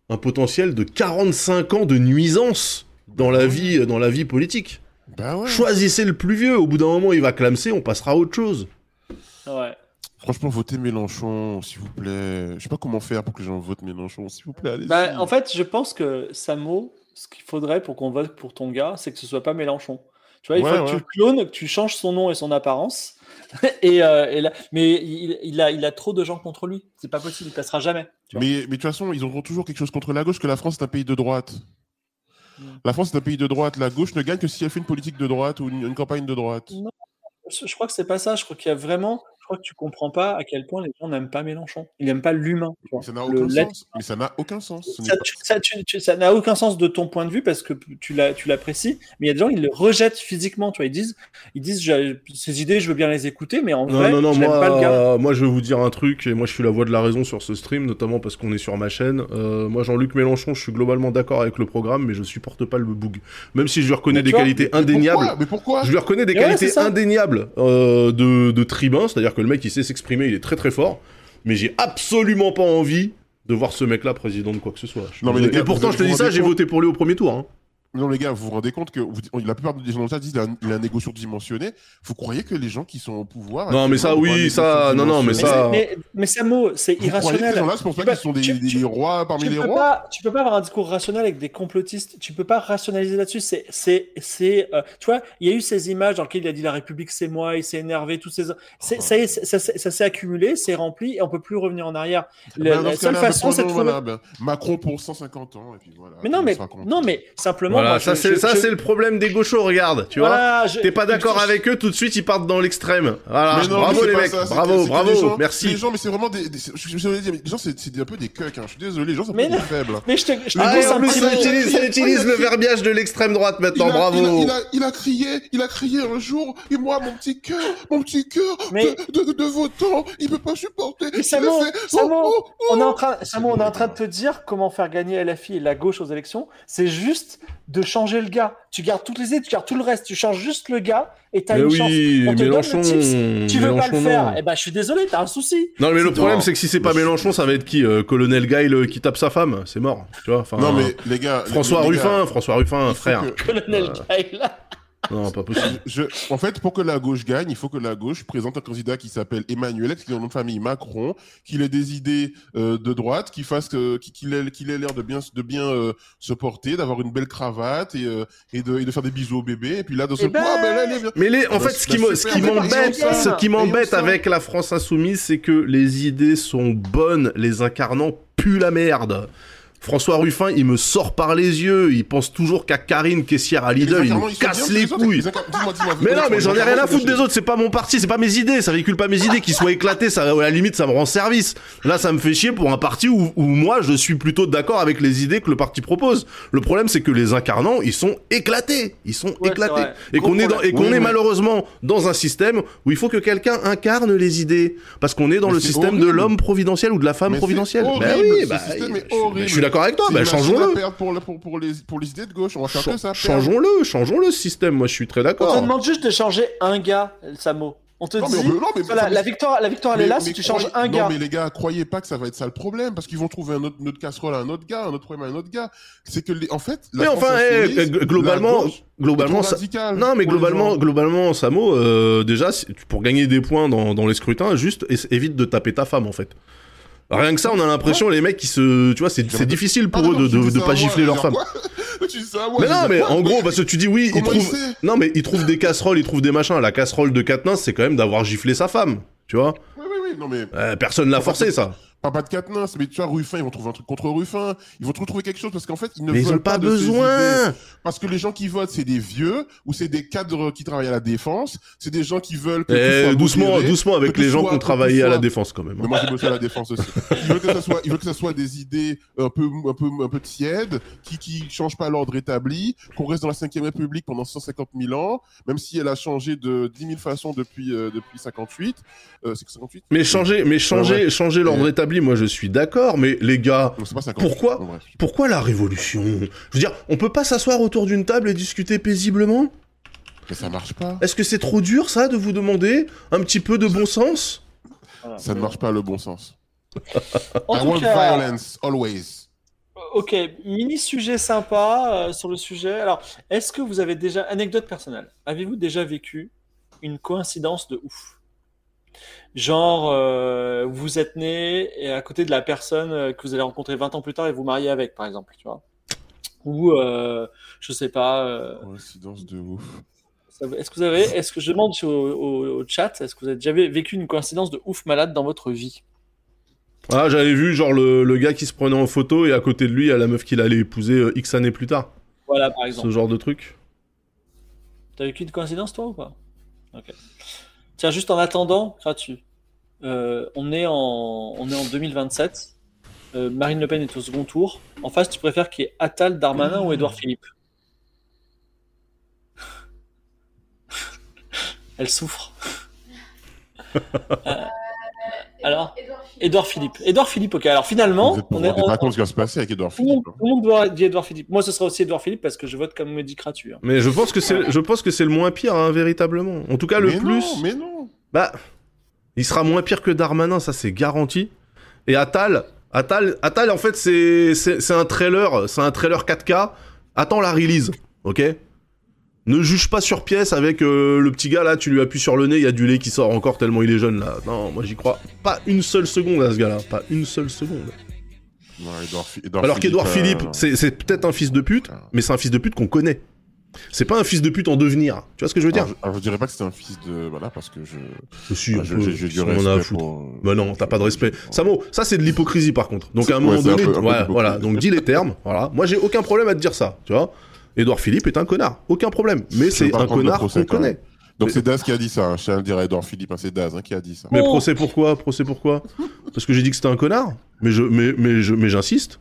un potentiel de 45 ans de nuisance dans la vie, dans la vie politique. Bah ouais. Choisissez le plus vieux. Au bout d'un moment, il va clamser, on passera à autre chose. Ouais. Franchement, votez Mélenchon, s'il vous plaît. Je sais pas comment faire pour que les gens votent Mélenchon, s'il vous plaît. Allez. Bah, en fait, je pense que Samo, ce qu'il faudrait pour qu'on vote pour ton gars, c'est que ce soit pas Mélenchon. Tu vois, il Ouais, faut que tu le clones, que tu changes son nom et son apparence. et, euh, et là, mais il, il a, il a trop de gens contre lui. C'est pas possible, il passera jamais. tu. Mais, mais de toute façon, ils auront toujours quelque chose contre la gauche, que la France est un pays de droite. Mm. La France est un pays de droite. La gauche ne gagne que si elle fait une politique de droite ou une, une campagne de droite. Je, je crois que c'est pas ça. Je crois qu'il y a vraiment. Je crois que tu comprends pas à quel point les gens n'aiment pas Mélenchon. Ils n'aiment pas l'humain. ça n'a aucun sens. Mais ça n'a aucun sens. Ce n'est Ça, pas- tu- ça, tu- tu- ça n'a aucun sens de ton point de vue parce que tu l'as- tu l'apprécies, mais il y a des gens ils le rejettent physiquement. Tu vois, ils disent, ils disent, j'ai- ces idées, je veux bien les écouter, mais en Non, vrai, non, non, je n'aime pas le gars. moi, moi je vais vous dire un truc, et moi je suis la voix de la raison sur ce stream, notamment parce qu'on est sur ma chaîne. Euh, moi, Jean-Luc Mélenchon, je suis globalement d'accord avec le programme, mais je supporte pas le boug. Même si je lui reconnais Mais des vois, qualités Mais indéniables. pourquoi Mais pourquoi? Je lui reconnais des ouais, qualités indéniables euh, de, de tribun, c'est-à-dire que le mec il sait s'exprimer, il est très très fort, mais j'ai absolument pas envie de voir ce mec-là président de quoi que ce soit. Je Non, mais et pourtant, je te dis ça, j'ai voté pour lui au premier tour. Hein. Non, les gars, vous vous rendez compte que vous- la plupart des gens dans le chat disent qu'il a, il a un égo surdimensionné. Vous croyez que les gens qui sont au pouvoir. Non, mais ça, oui, ça, non, non, mais ça- mais, mais Samo, c'est que ces irrationnel. gens-là, c'est pour ça Tu qu'ils sont des, tu- rois parmi les rois pas, tu peux pas avoir un discours rationnel avec des complotistes. Tu peux pas rationaliser là-dessus. C'est, c'est, c'est, euh, tu vois, il y a eu ces images dans lesquelles il a dit la République c'est moi, il s'est énervé, tous ces, c'est, ça ça, s'est- ça s'est accumulé, c'est rempli et on peut plus revenir en arrière. Le- Ben, la seule façon, c'est de voilà, ben, Macron pour 150 ans, et puis voilà. Mais non, on mais non, mais simplement. Voilà, moi, ça je- c'est je- ça je- c'est le problème des gauchos, regarde, tu vois. Voilà, je- T'es pas d'accord je- avec eux, tout de suite ils partent dans l'extrême. Voilà, non, bravo les mecs, ça, bravo, que bravo, gens- merci. Les gens, mais c'est vraiment des. des- je suis désolé, mais les gens, c'est c'est un peu des cucks, hein. Je suis désolé, les gens, un Mais peu des non. faibles. Mais je te, je te Ah, en plus, mot. utilise, ça utilise le verbiage de l'extrême droite Il maintenant, il, bravo. il, a, il a crié, il a crié un jour, et moi, mon petit cœur, mon petit cœur de, de, de votant, il peut pas supporter. Mais Il Samo, a fait, Samo, on est en train, Samo, on est en train de te dire comment faire gagner LFI et la gauche aux élections. C'est juste de changer le gars. Tu gardes toutes les idées, tu gardes tout le reste, tu changes juste le gars et t'as une chance. oui, On te donne le Mélenchon, tips. Tu veux pas Mélenchon, le faire non. Eh ben, je suis désolé, t'as un souci. Non mais le problème c'est que si c'est pas Mélenchon, ça va être qui euh, Colonel Guy le- qui tape sa femme, c'est mort, tu vois. Enfin, Non, mais les gars. François les Ruffin, François Ruffin, frère. que- Colonel Guy, là. Non, pas possible. Je, en fait, pour que la gauche gagne, il faut que la gauche présente un candidat qui s'appelle Emmanuel, qui a un nom de famille Macron, qu'il ait des idées euh, de droite, qu'il fasse, euh, qu'il ait, qu'il ait l'air de bien, de bien euh, se porter, d'avoir une belle cravate et, euh, et, de, et de faire des bisous au bébé. Et puis là, de se Eh ben, ah, ben là, est bien. Mais les, en Bah, fait, ce bah, qui ce mais m'embête, ce qui m'embête avec la France insoumise, c'est que les idées sont bonnes, les incarnants puent la merde. François Ruffin, il me sort par les yeux, il pense toujours qu'à Karine caissière à Lidl, il me casse bien, les couilles. Mais non, mais j'en ai rien à foutre c'est des autres, c'est pas mon parti, c'est pas mes idées, ça véhicule pas mes idées, qu'ils soient éclatés, ça, à la limite, ça me rend service. Là, ça me fait chier pour un parti où, où moi, je suis plutôt d'accord avec les idées que le parti propose. Le problème, c'est que les incarnants, ils sont éclatés, ils sont éclatés. Et qu'on est, dans, et qu'on Oui, est malheureusement dans un système où il faut que quelqu'un incarne les idées. Parce qu'on est dans Mais le système de l'homme providentiel ou de la femme Mais providentielle. horrible, Ben oui, bah, je- horrible. je suis d'accord avec toi, bah, changeons-le. perdre pour, le- pour, pour, les, pour les idées de gauche. On va faire que ça. Changeons-le, changeons-le ce système, moi je suis très On te d'accord. demande juste de changer un gars, Samo. On te Non, mais on dit, peut- non, mais- voilà, la victoire, la victoire, elle est là Mais- si mais tu changes un gars. Non, mais les gars, croyez pas que ça va être ça le problème, parce qu'ils vont trouver un autre, une autre casserole à un autre gars, un autre problème à un autre gars. C'est que, les, en fait, la Mais enfin, eh, insoumise, eh, globalement, gauche, globalement, ça, Non, mais globalement, globalement, Samo, euh, déjà, pour gagner des points dans, dans les scrutins, juste évite de taper ta femme, en fait. Rien que ça, on a l'impression, les mecs qui se. Tu vois, c'est difficile pour Ah, eux de, de, pas moi, gifler leur femme. dire quoi Tu dis ça à moi, Mais non, mais en gros, parce que tu dis oui, ils trouvent. Non, mais ils trouvent des casseroles, ils trouvent des machins. La casserole de Katniss, c'est quand même d'avoir giflé sa femme. Tu vois Oui, oui, oui, non mais. Euh, Personne l'a forcé, ça. Pas, pas de Katniss, mais tu vois, Ruffin, ils vont trouver un truc contre Ruffin. Ils vont trouver quelque chose parce qu'en fait, ils ne Mais ils veulent ont pas de idées. besoin Parce que les gens qui votent, c'est des vieux ou c'est des cadres qui travaillent à la défense. C'est des gens qui veulent que tout Eh, soit doucement, modéré, doucement avec les gens qui ont travaillé à la défense quand même. Mais moi, j'ai bossé à la défense aussi. Ils veulent que ça soit, ils veulent que ça soit des idées un peu, un peu, un peu tièdes, qui, qui changent pas l'ordre établi, qu'on reste dans la 5 République pendant 150 000 ans, même si elle a changé de 10 000 façons depuis, euh, depuis 58. Euh, c'est que 58? Mais changer, mais changer, changer l'ordre Ouais. Établi, moi je suis d'accord, mais les gars, Non, c'est pas 58. Pourquoi pourquoi la révolution? Je veux dire, on peut pas s'asseoir autour d'une table et discuter paisiblement? Mais ça marche pas. Est-ce que c'est trop dur ça de vous demander un petit peu de bon sens? Voilà. Ça ne marche pas le bon sens. En I tout want cas, violence, always. ok, mini sujet sympa euh, sur le sujet. Alors, est-ce que vous avez déjà, anecdote personnelle, avez-vous déjà vécu une coïncidence de ouf? Genre, euh, vous êtes né et à côté de la personne euh, que vous allez rencontrer 20 ans plus tard et vous mariez avec, par exemple, tu vois Ou, euh, je sais pas, euh, Coïncidence de ouf. est-ce que vous avez, est-ce que je demande au, au- au chat, est-ce que vous avez déjà vécu une coïncidence de ouf malade dans votre vie? Ah, j'avais vu genre le, le gars qui se prenait en photo et à côté de lui, il y a la meuf qu'il allait épouser euh, X années plus tard. Voilà, par Ce exemple. genre de truc. T'as vécu une coïncidence, toi, ou pas? Ok. Tiens, juste en attendant, gratuit. Euh, on, est en, on est en 2027. Euh, Marine Le Pen est au second tour. En face, tu préfères qu'il y ait Attal, Darmanin ou Édouard Philippe? Elle souffre. alors, Édouard Philippe. Édouard Philippe, ok. Alors finalement, Vous êtes- on est, vous ce qui va se passer avec Edouard tout, le monde, Philippe. hein. tout le monde doit dire Édouard Philippe. Moi, ce sera aussi Édouard Philippe parce que je vote comme me dit Cratu. hein. Mais je pense que c'est, je pense que c'est le moins pire, hein, véritablement. En tout cas, le mais plus. Non, mais non. Bah, il sera moins pire que Darmanin, ça c'est garanti. Et Attal, Attal, Attal en fait c'est c'est c'est un trailer, c'est un trailer 4K. Attends la release, ok? Ne juge pas sur pièce avec euh, le petit gars là, tu lui appuies sur le nez, il y a du lait qui sort encore tellement il est jeune là. Non, moi j'y crois pas une seule seconde à ce gars-là, pas une seule seconde. Non, Alors qu'Edouard euh, Philippe, c'est c'est peut-être un fils de pute, mais c'est un fils de pute qu'on connaît. C'est pas un fils de pute en devenir. Tu vois ce que je veux dire Alors, je, alors, je dirais pas que c'était un fils de. Voilà, parce que je. Je suis Ah, un je- peu- j'ai- j'ai du on en a à respect foutre. pour- Bah non, t'as pas de respect. Samo, ça c'est de l'hypocrisie par contre. Donc à un Ouais, moment c'est un donné, peu- un peu ouais, voilà. Donc dis les termes. Voilà. Moi j'ai aucun problème à te dire ça, tu vois. Édouard Philippe est un connard, aucun problème. Mais c'est un connard procès, qu'on connaît. Donc c'est Daz qui a dit ça. Hein. Je tiens à le dire à Edouard Philippe, hein, c'est Daz hein, qui a dit ça. Mais Oh. procès pourquoi Procès pourquoi Parce que j'ai dit que c'était un connard. Mais je, mais, mais je, mais j'insiste.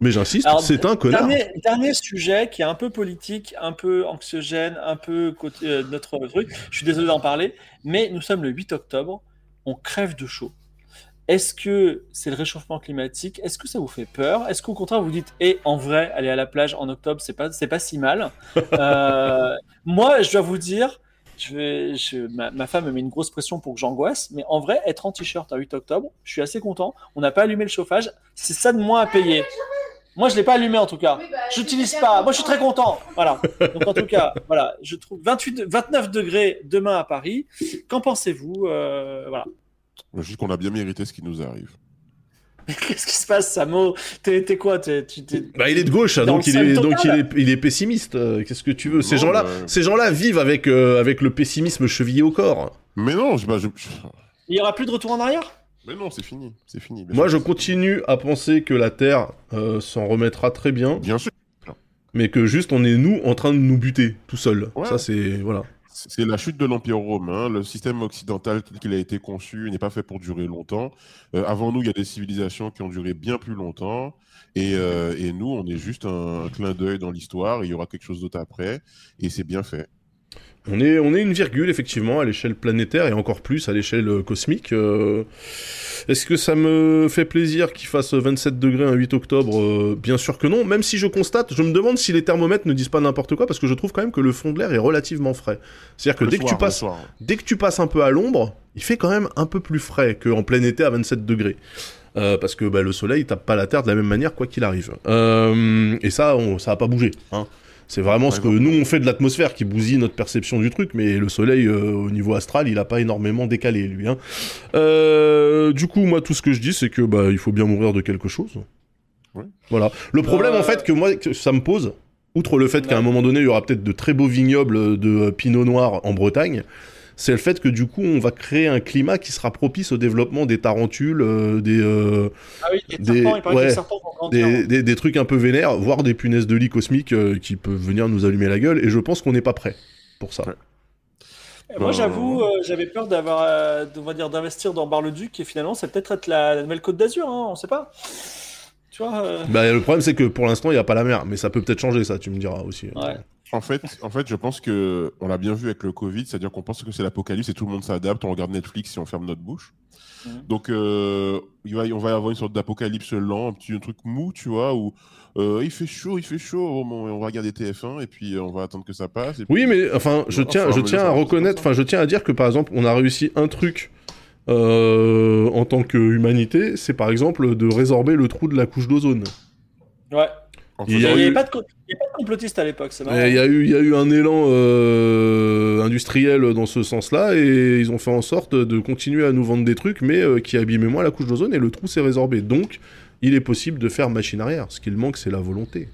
Mais j'insiste, c'est un connard. Dernier, dernier sujet qui est un peu politique, un peu anxiogène, un peu côté euh, notre truc. Je suis désolé d'en parler, mais nous sommes le 8 octobre, on crève de chaud. Est-ce que c'est le réchauffement climatique? Est-ce que ça vous fait peur? Est-ce qu'au contraire vous dites, et en vrai, aller à la plage en octobre, c'est pas, c'est pas si mal? Euh, Moi, je dois vous dire, je vais, je- ma, ma femme me met une grosse pression pour que j'angoisse, mais en vrai, être en t-shirt à 8 octobre, je suis assez content. On n'a pas allumé le chauffage, c'est ça de moins à payer. Moi, je l'ai pas allumé en tout cas. Oui, bah, J'utilise pas. Moi, je suis très content. content. Voilà. Donc, en tout cas, voilà. Je trouve 28, 29 degrés demain à Paris. Qu'en pensez-vous? Euh, Voilà. Juste qu'on a bien mérité ce qui nous arrive. Qu'est-ce qui se passe, Samo T'es quoi t'es- Bah, il est de gauche, Dans donc, il est, donc il, est, il est pessimiste. Euh, Qu'est-ce que tu veux? Ces gens-là, ces gens-là vivent avec, euh, avec le pessimisme chevillé au corps. Mais non, je, bah, je- Il y aura plus de retour en arrière? Mais non, c'est fini, c'est fini. Moi, je continue à penser que la Terre euh, s'en remettra très bien. Bien sûr, mais que juste on est nous en train de nous buter tout seul. Ouais. Ça c'est voilà. C'est la chute de l'Empire romain. Le système occidental tel qu'il a été conçu n'est pas fait pour durer longtemps. Euh, avant nous, il y a des civilisations qui ont duré bien plus longtemps. Et, euh, et nous, on est juste un, un clin d'œil dans l'histoire. Il y aura quelque chose d'autre après. Et c'est bien fait. On est on est une virgule effectivement à l'échelle planétaire et encore plus à l'échelle euh, cosmique. Euh, Est-ce que ça me fait plaisir qu'il fasse 27 degrés un 8 octobre? Euh, Bien sûr que non. Même si je constate, je me demande si les thermomètres ne disent pas n'importe quoi parce que je trouve quand même que le fond de l'air est relativement frais. C'est-à-dire que Le dès que tu passes le soir. dès que tu passes un peu à l'ombre, il fait quand même un peu plus frais qu'en plein été à 27 degrés. Euh, parce que bah, le soleil tape pas la terre de la même manière quoi qu'il arrive. Euh, et ça, on, ça a pas bougé. Hein. C'est vraiment ce que nous on fait de l'atmosphère qui bousille notre perception du truc, mais le soleil euh, au niveau astral, il a pas énormément décalé lui. Hein. Euh, du coup, moi tout ce que je dis, c'est que bah il faut bien mourir de quelque chose. Ouais. Voilà. Le problème Euh, en fait que moi que ça me pose, outre le fait qu'à un moment donné il y aura peut-être de très beaux vignobles de euh, pinot noir en Bretagne. C'est le fait que du coup on va créer un climat qui sera propice au développement des tarentules, euh, des, euh, Ah oui, Des- serpents, ouais. grandir. trucs un peu vénères, voire des punaises de lit cosmiques euh, qui peuvent venir nous allumer la gueule. Et je pense qu'on n'est pas prêt pour ça. Ouais. Moi, Euh, j'avoue, euh, j'avais peur d'avoir, euh, on va dire, d'investir dans Bar-le-Duc et finalement, c'est peut-être être la, la nouvelle Côte d'Azur, hein, on sait pas. Tu vois euh, Bah, le problème c'est que pour l'instant il n'y a pas la mer, mais ça peut peut-être changer ça, tu me diras aussi. Ouais. En fait, en fait, je pense que on l'a bien vu avec le Covid, c'est-à-dire qu'on pense que c'est l'apocalypse et tout le monde s'adapte, on regarde Netflix et on ferme notre bouche. Mhm. Donc, euh, il va, on va avoir une sorte d'apocalypse lent, un petit truc mou, tu vois, où euh, il fait chaud, il fait chaud, bon, on va regarder TF1 et puis euh, on va attendre que ça passe. et Oui, puis- mais enfin, je Enfin, tiens, je tiens à reconnaître, enfin, je tiens à dire que par exemple, on a réussi un truc euh, en tant qu'humanité, c'est par exemple de résorber le trou de la couche d'ozone. Ouais. Il n'y avait eu- pas de co- il y a pas de complotiste à l'époque, c'est marrant. Et Il y a eu, il y a eu un élan euh, industriel dans ce sens-là, et ils ont fait en sorte de continuer à nous vendre des trucs, mais euh, qui abîmaient moins la couche d'ozone, et le trou s'est résorbé. Donc, il est possible de faire machine arrière. Ce qu'il manque, c'est la volonté.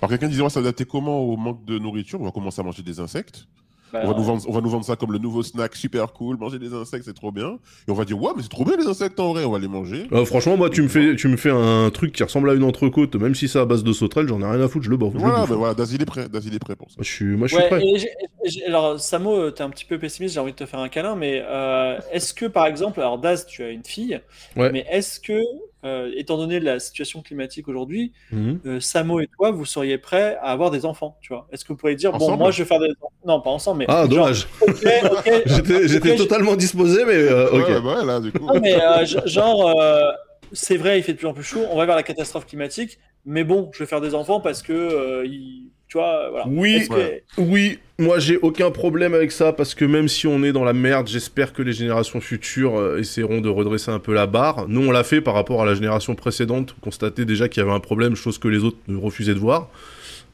Alors quelqu'un disait, on va s'adapter comment au manque de nourriture? On va commencer à manger des insectes. Bah, On va, nous vendre, on va nous vendre ça comme le nouveau snack super cool, manger des insectes, c'est trop bien. Et on va dire, ouais, mais c'est trop bien les insectes en vrai, on va les manger. Euh, franchement, moi, tu me fais, tu me fais un truc qui ressemble à une entrecôte, même si c'est à base de sauterelle, j'en ai rien à foutre, je le le Voilà, mais voilà, Daz, il est prêt, Daz, il est prêt pour ça. Moi, je suis, moi, je suis Ouais, prêt. et alors Samo, euh, t'es un petit peu pessimiste, j'ai envie de te faire un câlin, mais euh, est-ce que par exemple, alors Daz, tu as une fille, Ouais. mais est-ce que, euh, étant donné la situation climatique aujourd'hui, Mhm. euh, Samo et toi, vous seriez prêts à avoir des enfants, tu vois Est-ce que vous pourriez dire, bon, moi je vais faire des enfants, non pas ensemble, mais Ah, genre, dommage. J'étais, totalement disposé, mais euh, ok. Ouais, bah ouais, là, du coup. non, mais euh, ge- genre, euh, c'est vrai, il fait de plus en plus chaud, on va vers la catastrophe climatique, mais bon, je vais faire des enfants parce que, euh, il- tu vois, voilà. Oui, que-. Oui, moi j'ai aucun problème avec ça parce que même si on est dans la merde, j'espère que les générations futures euh, essaieront de redresser un peu la barre. Nous on l'a fait par rapport à la génération précédente, constater déjà qu'il y avait un problème, chose que les autres refusaient de voir.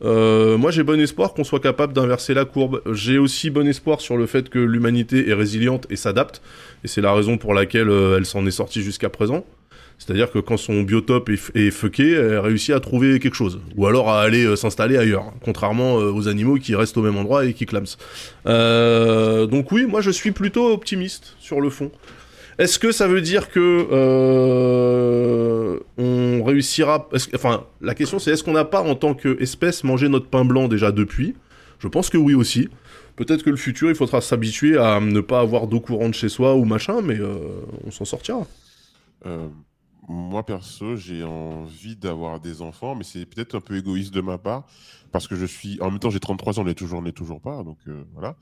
Euh, moi j'ai bon espoir qu'on soit capable d'inverser la courbe. J'ai aussi bon espoir sur le fait que l'humanité est résiliente et s'adapte, et c'est la raison pour laquelle euh, elle s'en est sortie jusqu'à présent. C'est-à-dire que quand son biotope est, est fucké, elle réussit à trouver quelque chose. Ou alors à aller euh, s'installer ailleurs. Contrairement euh, aux animaux qui restent au même endroit et qui clament. Euh, donc oui, moi je suis plutôt optimiste sur le fond. Est-ce que ça veut dire que on réussira Enfin, la question c'est est-ce qu'on n'a pas en tant qu'espèce mangé notre pain blanc déjà depuis? Je pense que oui aussi. Peut-être que le futur, il faudra s'habituer à ne pas avoir d'eau courante chez soi ou machin, mais on s'en sortira. Moi, perso, j'ai envie d'avoir des enfants, mais c'est peut-être un peu égoïste de ma part, parce que je suis... En même temps, j'ai 33 ans, on n'est toujours, on toujours pas, donc euh, voilà.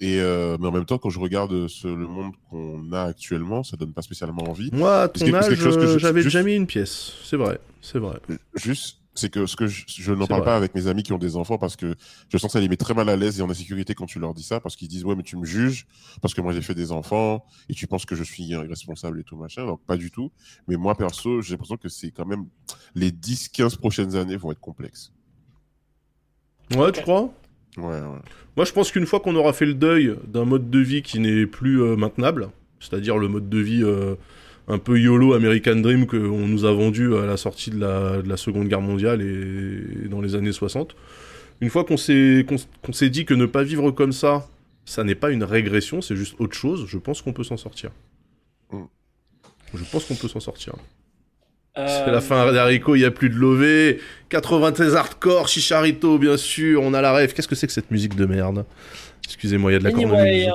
Et, euh, mais en même temps, quand je regarde ce- le monde qu'on a actuellement, ça donne pas spécialement envie. Moi, à ton que- âge, euh, j'avais juste- déjà mis une pièce. C'est vrai, c'est vrai. Juste, c'est que ce que je, je n'en parle vrai. pas avec mes amis qui ont des enfants parce que je sens que ça les met très mal à l'aise et en insécurité quand tu leur dis ça parce qu'ils disent ouais mais tu me juges parce que moi j'ai fait des enfants et tu penses que je suis irresponsable et tout machin. Donc pas du tout. Mais moi perso j'ai l'impression que c'est quand même les 10-15 prochaines années vont être complexes. Ouais, tu crois? Ouais ouais. Moi, je pense qu'une fois qu'on aura fait le deuil d'un mode de vie qui n'est plus euh, maintenable, c'est-à-dire le mode de vie euh, un peu YOLO American Dream qu'on nous a vendu à la sortie de la, de la Seconde Guerre mondiale et, dans les années 60, une fois qu'on s'est dit que ne pas vivre comme ça, ça n'est pas une régression, c'est juste autre chose, je pense qu'on peut s'en sortir. Mm. Je pense qu'on peut s'en sortir. Euh, C'est la fin d'Haricot, il n'y a plus de lové. 93 hardcore, Chicharito, bien sûr, on a la rêve. Qu'est-ce que c'est que cette musique de merde? Excusez-moi, il y a de la Anyway, cornemuse.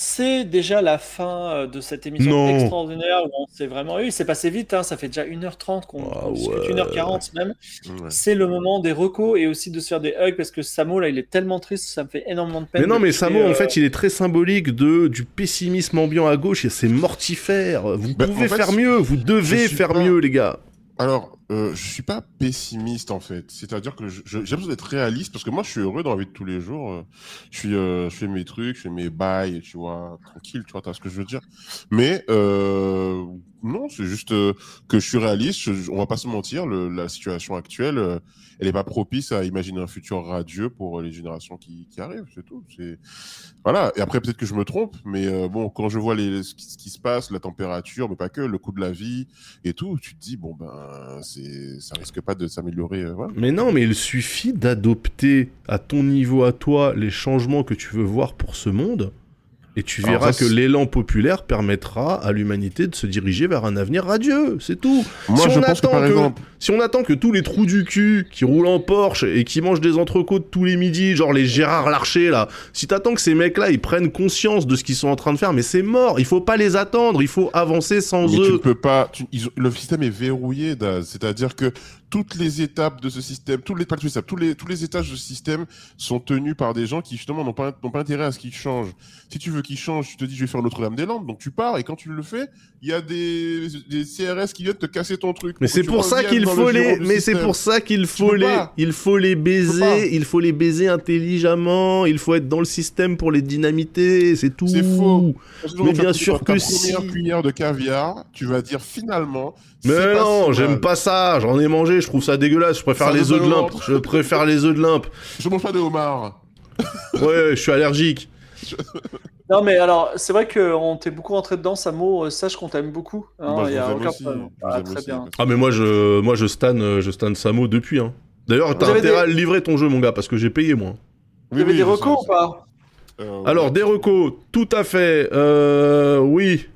C'est déjà la fin euh, de cette émission Non. extraordinaire où on s'est vraiment eu. C'est passé vite, hein, ça fait déjà 1h30 qu'on Ah ouais. 1h40 même. Ouais. C'est le moment des recos et aussi de se faire des hugs parce que Samo là il est tellement triste, ça me fait énormément de peine. Mais non, mais Samo, euh, en fait, il est très symbolique de, du pessimisme ambiant à gauche et c'est mortifère. Vous Ben, pouvez en fait, faire mieux, vous devez faire pas- mieux, les gars. alors euh, je suis pas pessimiste en fait. C'est-à-dire que j'ai besoin d'être réaliste parce que moi je suis heureux dans la vie de tous les jours. euh, Je suis, euh, je fais mes trucs, je fais mes bails, tu vois, tranquille, tu vois, t'as ce que je veux dire. Mais euh, non, c'est juste euh, que je suis réaliste. je- on va pas se mentir, la situation actuelle, euh, elle est pas propice à imaginer un futur radieux pour les générations qui, qui arrivent. C'est tout. Voilà. Et après peut-être que je me trompe, mais bon, quand je vois les, ce, qui, se passe, la température, mais pas que, le coût de la vie et tout, tu te dis bon ben, ça risque pas de s'améliorer. euh. Mais non, mais il suffit d'adopter à ton niveau, à toi, les changements que tu veux voir pour ce monde. Et tu verras que l'élan populaire permettra à l'humanité de se diriger vers un avenir radieux, c'est tout. Moi, Si je on pense que attend par que- exemple, Si on attend que tous les trous du cul qui roulent en Porsche et qui mangent des entrecôtes tous les midis, genre les Gérard Larcher là, si t'attends que ces mecs-là ils prennent conscience de ce qu'ils sont en train de faire, mais c'est mort, il faut pas les attendre, il faut avancer sans mais tu eux. peux pas. tu- ils ont- le système est verrouillé. C'est-à-dire que toutes les étapes de ce système, tous les pas toutes les étapes, tous les tous les étages de ce système sont tenus par des gens qui justement n'ont pas n'ont pas intérêt à ce qu'ils changent. Si tu veux qu'ils changent, tu te dis je vais faire Notre-Dame-des-Landes, donc tu pars et quand tu le fais, il y a des, des CRS qui viennent te casser ton truc. Mais c'est pour ça qu'il faut le les, mais c'est pour ça qu'il faut les, pas. il faut les baiser, il faut les baiser intelligemment, il faut être dans le système pour les dynamiter, c'est tout. C'est faux. Mais bien sûr que ta première si. cuillère de caviar, tu vas dire finalement. Mais non, j'aime pas ça, j'en ai mangé, je trouve ça dégueulasse, je préfère Ça les œufs de limpe, je préfère les œufs de limpe. Je mange pas de homard. Ouais, je suis allergique. Non, mais alors, c'est vrai qu'on t'est beaucoup rentré dedans, Samo. Sache qu'on t'aime beaucoup. hein, y a aucun aussi, vous Ah, très aussi, bien. Ah mais moi je moi je stan euh, je stan Samo depuis hein. D'ailleurs t'as intérêt des- à livrer ton jeu mon gars parce que j'ai payé moi. Vous avez des recos ou pas? Euh, Alors ouais. des recos, tout à fait. Euh, oui.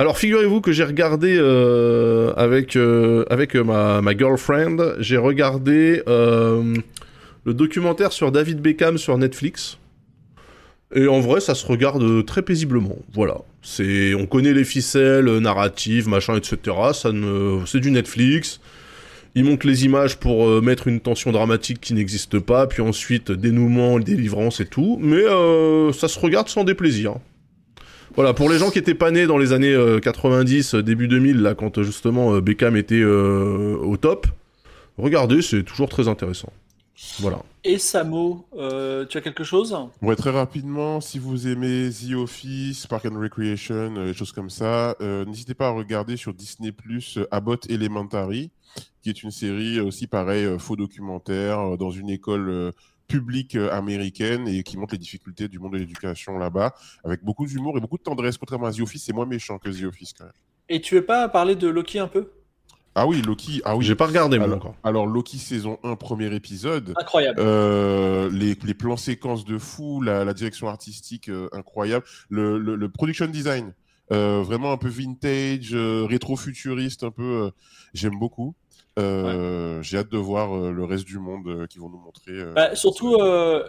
Alors figurez-vous que j'ai regardé euh, avec euh, euh, ma, ma girlfriend, j'ai regardé le documentaire sur David Beckham sur Netflix. Et en vrai, ça se regarde très paisiblement. Voilà. C'est, on connaît les ficelles, narratives, machin, etc. Ça c'est du Netflix. Il montre les images pour mettre une tension dramatique qui n'existe pas, puis ensuite dénouement, délivrance et tout. Mais ça se regarde sans déplaisir. Voilà, pour les gens qui étaient pas nés dans les années euh, 90, euh, début 2000, là, quand euh, justement euh, Beckham était euh, au top, regardez, c'est toujours très intéressant. Voilà. Et Samo, euh, tu as quelque chose? Ouais, très rapidement, si vous aimez The Office, Park and Recreation, euh, des choses comme ça, euh, n'hésitez pas à regarder sur Disney Plus Abbott Elementary, qui est une série euh, aussi pareil, euh, faux documentaire euh, dans une école euh, publique euh, américaine et qui montre les difficultés du monde de l'éducation là-bas, avec beaucoup d'humour et beaucoup de tendresse. Contrairement à The Office, c'est moins méchant que The Office quand même. Et tu veux pas parler de Loki un peu? Ah oui, Loki. Ah oui. J'ai pas regardé moi alors, encore. alors, Loki saison 1, premier épisode. Incroyable. Euh, les, les plans séquences de fou, la, la direction artistique euh, incroyable, le, le, le production design, euh, vraiment un peu vintage, euh, rétro-futuriste, un peu. euh, J'aime beaucoup. Euh, J'ai hâte de voir euh, le reste du monde euh, qu'ils vont nous montrer. euh, Bah, surtout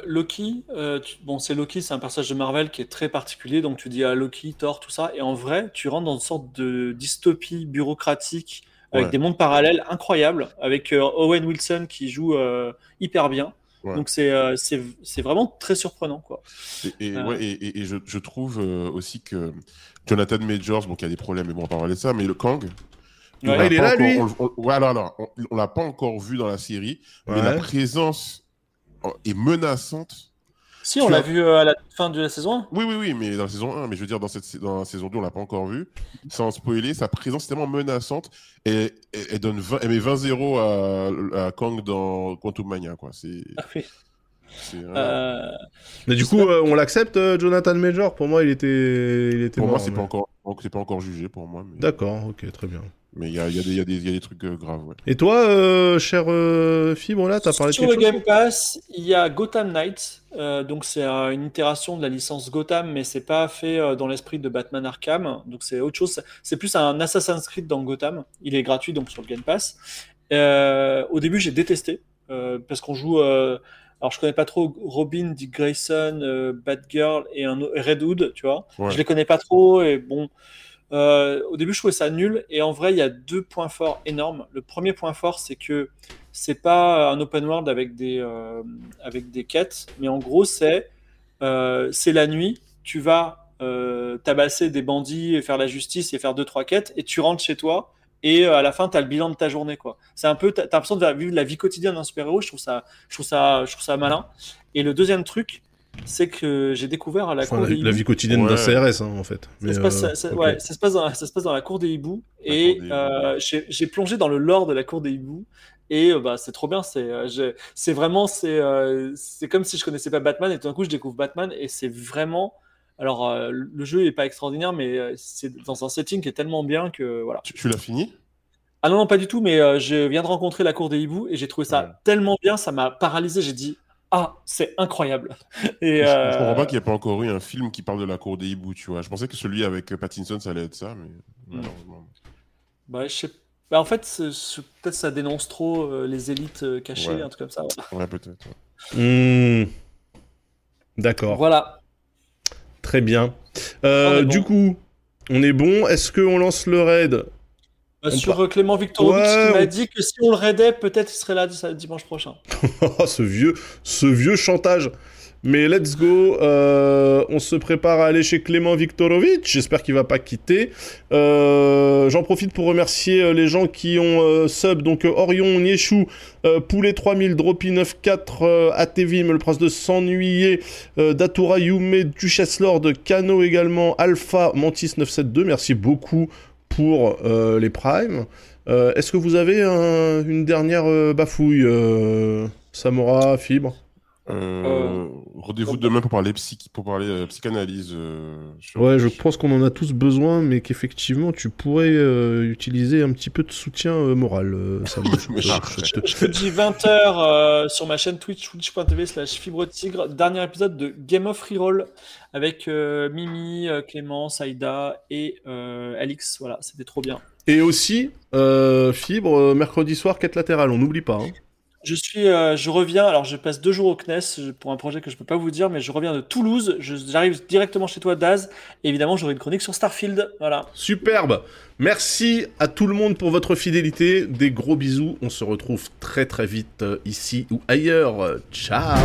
Loki, tu- bon c'est Loki, c'est un personnage de Marvel qui est très particulier, donc tu dis à Loki, Thor, tout ça, et en vrai tu rentres dans une sorte de dystopie bureaucratique avec Ouais. des mondes parallèles incroyables, avec euh, Owen Wilson qui joue euh, hyper bien. Ouais. Donc c'est euh, vraiment très surprenant quoi. Et, et, ouais, et, et- et je, je trouve aussi que Jonathan Majors, bon, qui a des problèmes, mais bon, on va parler de ça, mais le Kang. Ouais. on l'a il est pas là, encore- lui on- on- ouais, alors, alors, on, on l'a pas encore vu dans la série, mais la présence oh, est menaçante. Si on l'a vu euh, à la fin de la saison 1. Oui, oui, oui, mais dans la saison 1, mais je veux dire, dans, cette, dans la saison 2, on l'a pas encore vu. Sans spoiler, sa présence est tellement menaçante. Et, elle, elle donne 20, elle met 20-0 à, à Kang dans Quantum Mania, quoi. C'est. Ah oui. Euh, Mais du coup, euh, on l'accepte, Jonathan Major? Pour moi, il était, il était Pour moi, c'est mais- pas encore, c'est pas encore jugé pour moi. Mais D'accord, ok, très bien. mais il y a, y, a des- il y, a des- il y a des trucs euh, graves, ouais. Et toi, euh, cher euh, Fibre, là, t'as parlé de Sur quelque le chose Game Pass, il y a Gotham Knights. Euh, donc c'est euh, une itération de la licence Gotham, mais c'est pas fait euh, dans l'esprit de Batman Arkham. Donc c'est autre chose. C'est plus un Assassin's Creed dans Gotham. Il est gratuit donc sur le Game Pass. Euh, au début j'ai détesté euh, parce qu'on joue. Euh, alors je connais pas trop Robin, Dick Grayson, euh, Batgirl et un au- Red Hood, tu vois. Ouais. Je les connais pas trop et bon. euh, au début, je trouvais ça nul et en vrai, il y a deux points forts énormes. Le premier point fort, c'est que c'est pas un open world avec des euh, avec des quêtes, mais en gros, c'est euh, c'est la nuit. Tu vas euh, tabasser des bandits et faire la justice et faire deux trois quêtes et tu rentres chez toi et euh, à la fin, tu as le bilan de ta journée. quoi. C'est un peu, tu as, l'impression de vivre la vie quotidienne d'un super-héros. Je trouve ça, je trouve ça, je trouve ça malin. Et le deuxième truc, c'est que j'ai découvert à la Enfin, cour la, des la vie quotidienne d'un. CRS, hein, en fait. Ça se, passe, euh, ça- ok. ouais, ça se passe dans, ça se passe dans la cour des hiboux La et euh, j'ai plongé dans le lore de la cour des hiboux et euh, bah c'est trop bien c'est euh, vraiment c'est euh, c'est comme si je connaissais pas Batman et tout d'un coup je découvre Batman et c'est vraiment alors euh, le jeu est pas extraordinaire mais euh, c'est dans un setting qui est tellement bien que voilà Tu, tu l'as fini? Ah non non pas du tout mais euh, je viens de rencontrer la cour des hiboux et j'ai trouvé ça Ouais. tellement bien ça m'a paralysé j'ai dit ah c'est incroyable et Je, je euh, comprends pas qu'il n'y ait pas encore eu un film qui parle de la cour des hiboux, tu vois. Je pensais que celui avec Pattinson, ça allait être ça, mais malheureusement. bah, je sais bah, en fait peut-être ça dénonce trop euh, les élites euh, cachées Ouais. un truc comme ça Ouais, peut-être. ouais. Hmm. D'accord. voilà Très bien. Euh, bon. Du coup, on est bon. Est-ce qu'on lance le raid? On sur euh, Clément Ouais, qui m'a on- dit que si on le raidait, peut-être il serait là dimanche prochain. Oh, ce vieux, ce vieux chantage. Mais let's go. euh, on se prépare à aller chez Clément Viktorovitch. J'espère qu'il va pas quitter. Euh, J'en profite pour remercier euh, les gens qui ont sub. Donc Orion, Nieshu, euh, Poulet 3000, Dropi 94, euh, Atevim, le prince de s'ennuyer, Datura Yume, Duchesse Lord, Kano également, Alpha, Mantis 972. Merci beaucoup pour les primes. Est-ce que vous avez un- une dernière bafouille, Samora, Fibre? Euh, Rendez-vous demain pour parler, psy... pour parler euh, psychanalyse. euh, sur- Ouais, je pense qu'on en a tous besoin, mais qu'effectivement, tu pourrais euh, utiliser un petit peu de soutien euh, moral, euh. Je- te- Je te dis 20h sur ma chaîne Twitch, twitch.tv slash fibre tigre, dernier épisode de Game of Reroll avec euh, Mimi, euh, Clément, Saïda et euh, Alix. Voilà, c'était trop bien. Et aussi, euh, Fibre, euh, mercredi soir, quête latérale, on n'oublie pas. hein. Je suis, euh, je reviens. Alors, je passe deux jours au CNES pour un projet que je peux pas vous dire, mais je reviens de Toulouse. J'arrive directement chez toi, Daz. Et évidemment, j'aurai une chronique sur Starfield. Voilà. Superbe Merci à tout le monde pour votre fidélité. Des gros bisous. On se retrouve très très vite euh, ici ou ailleurs. Ciao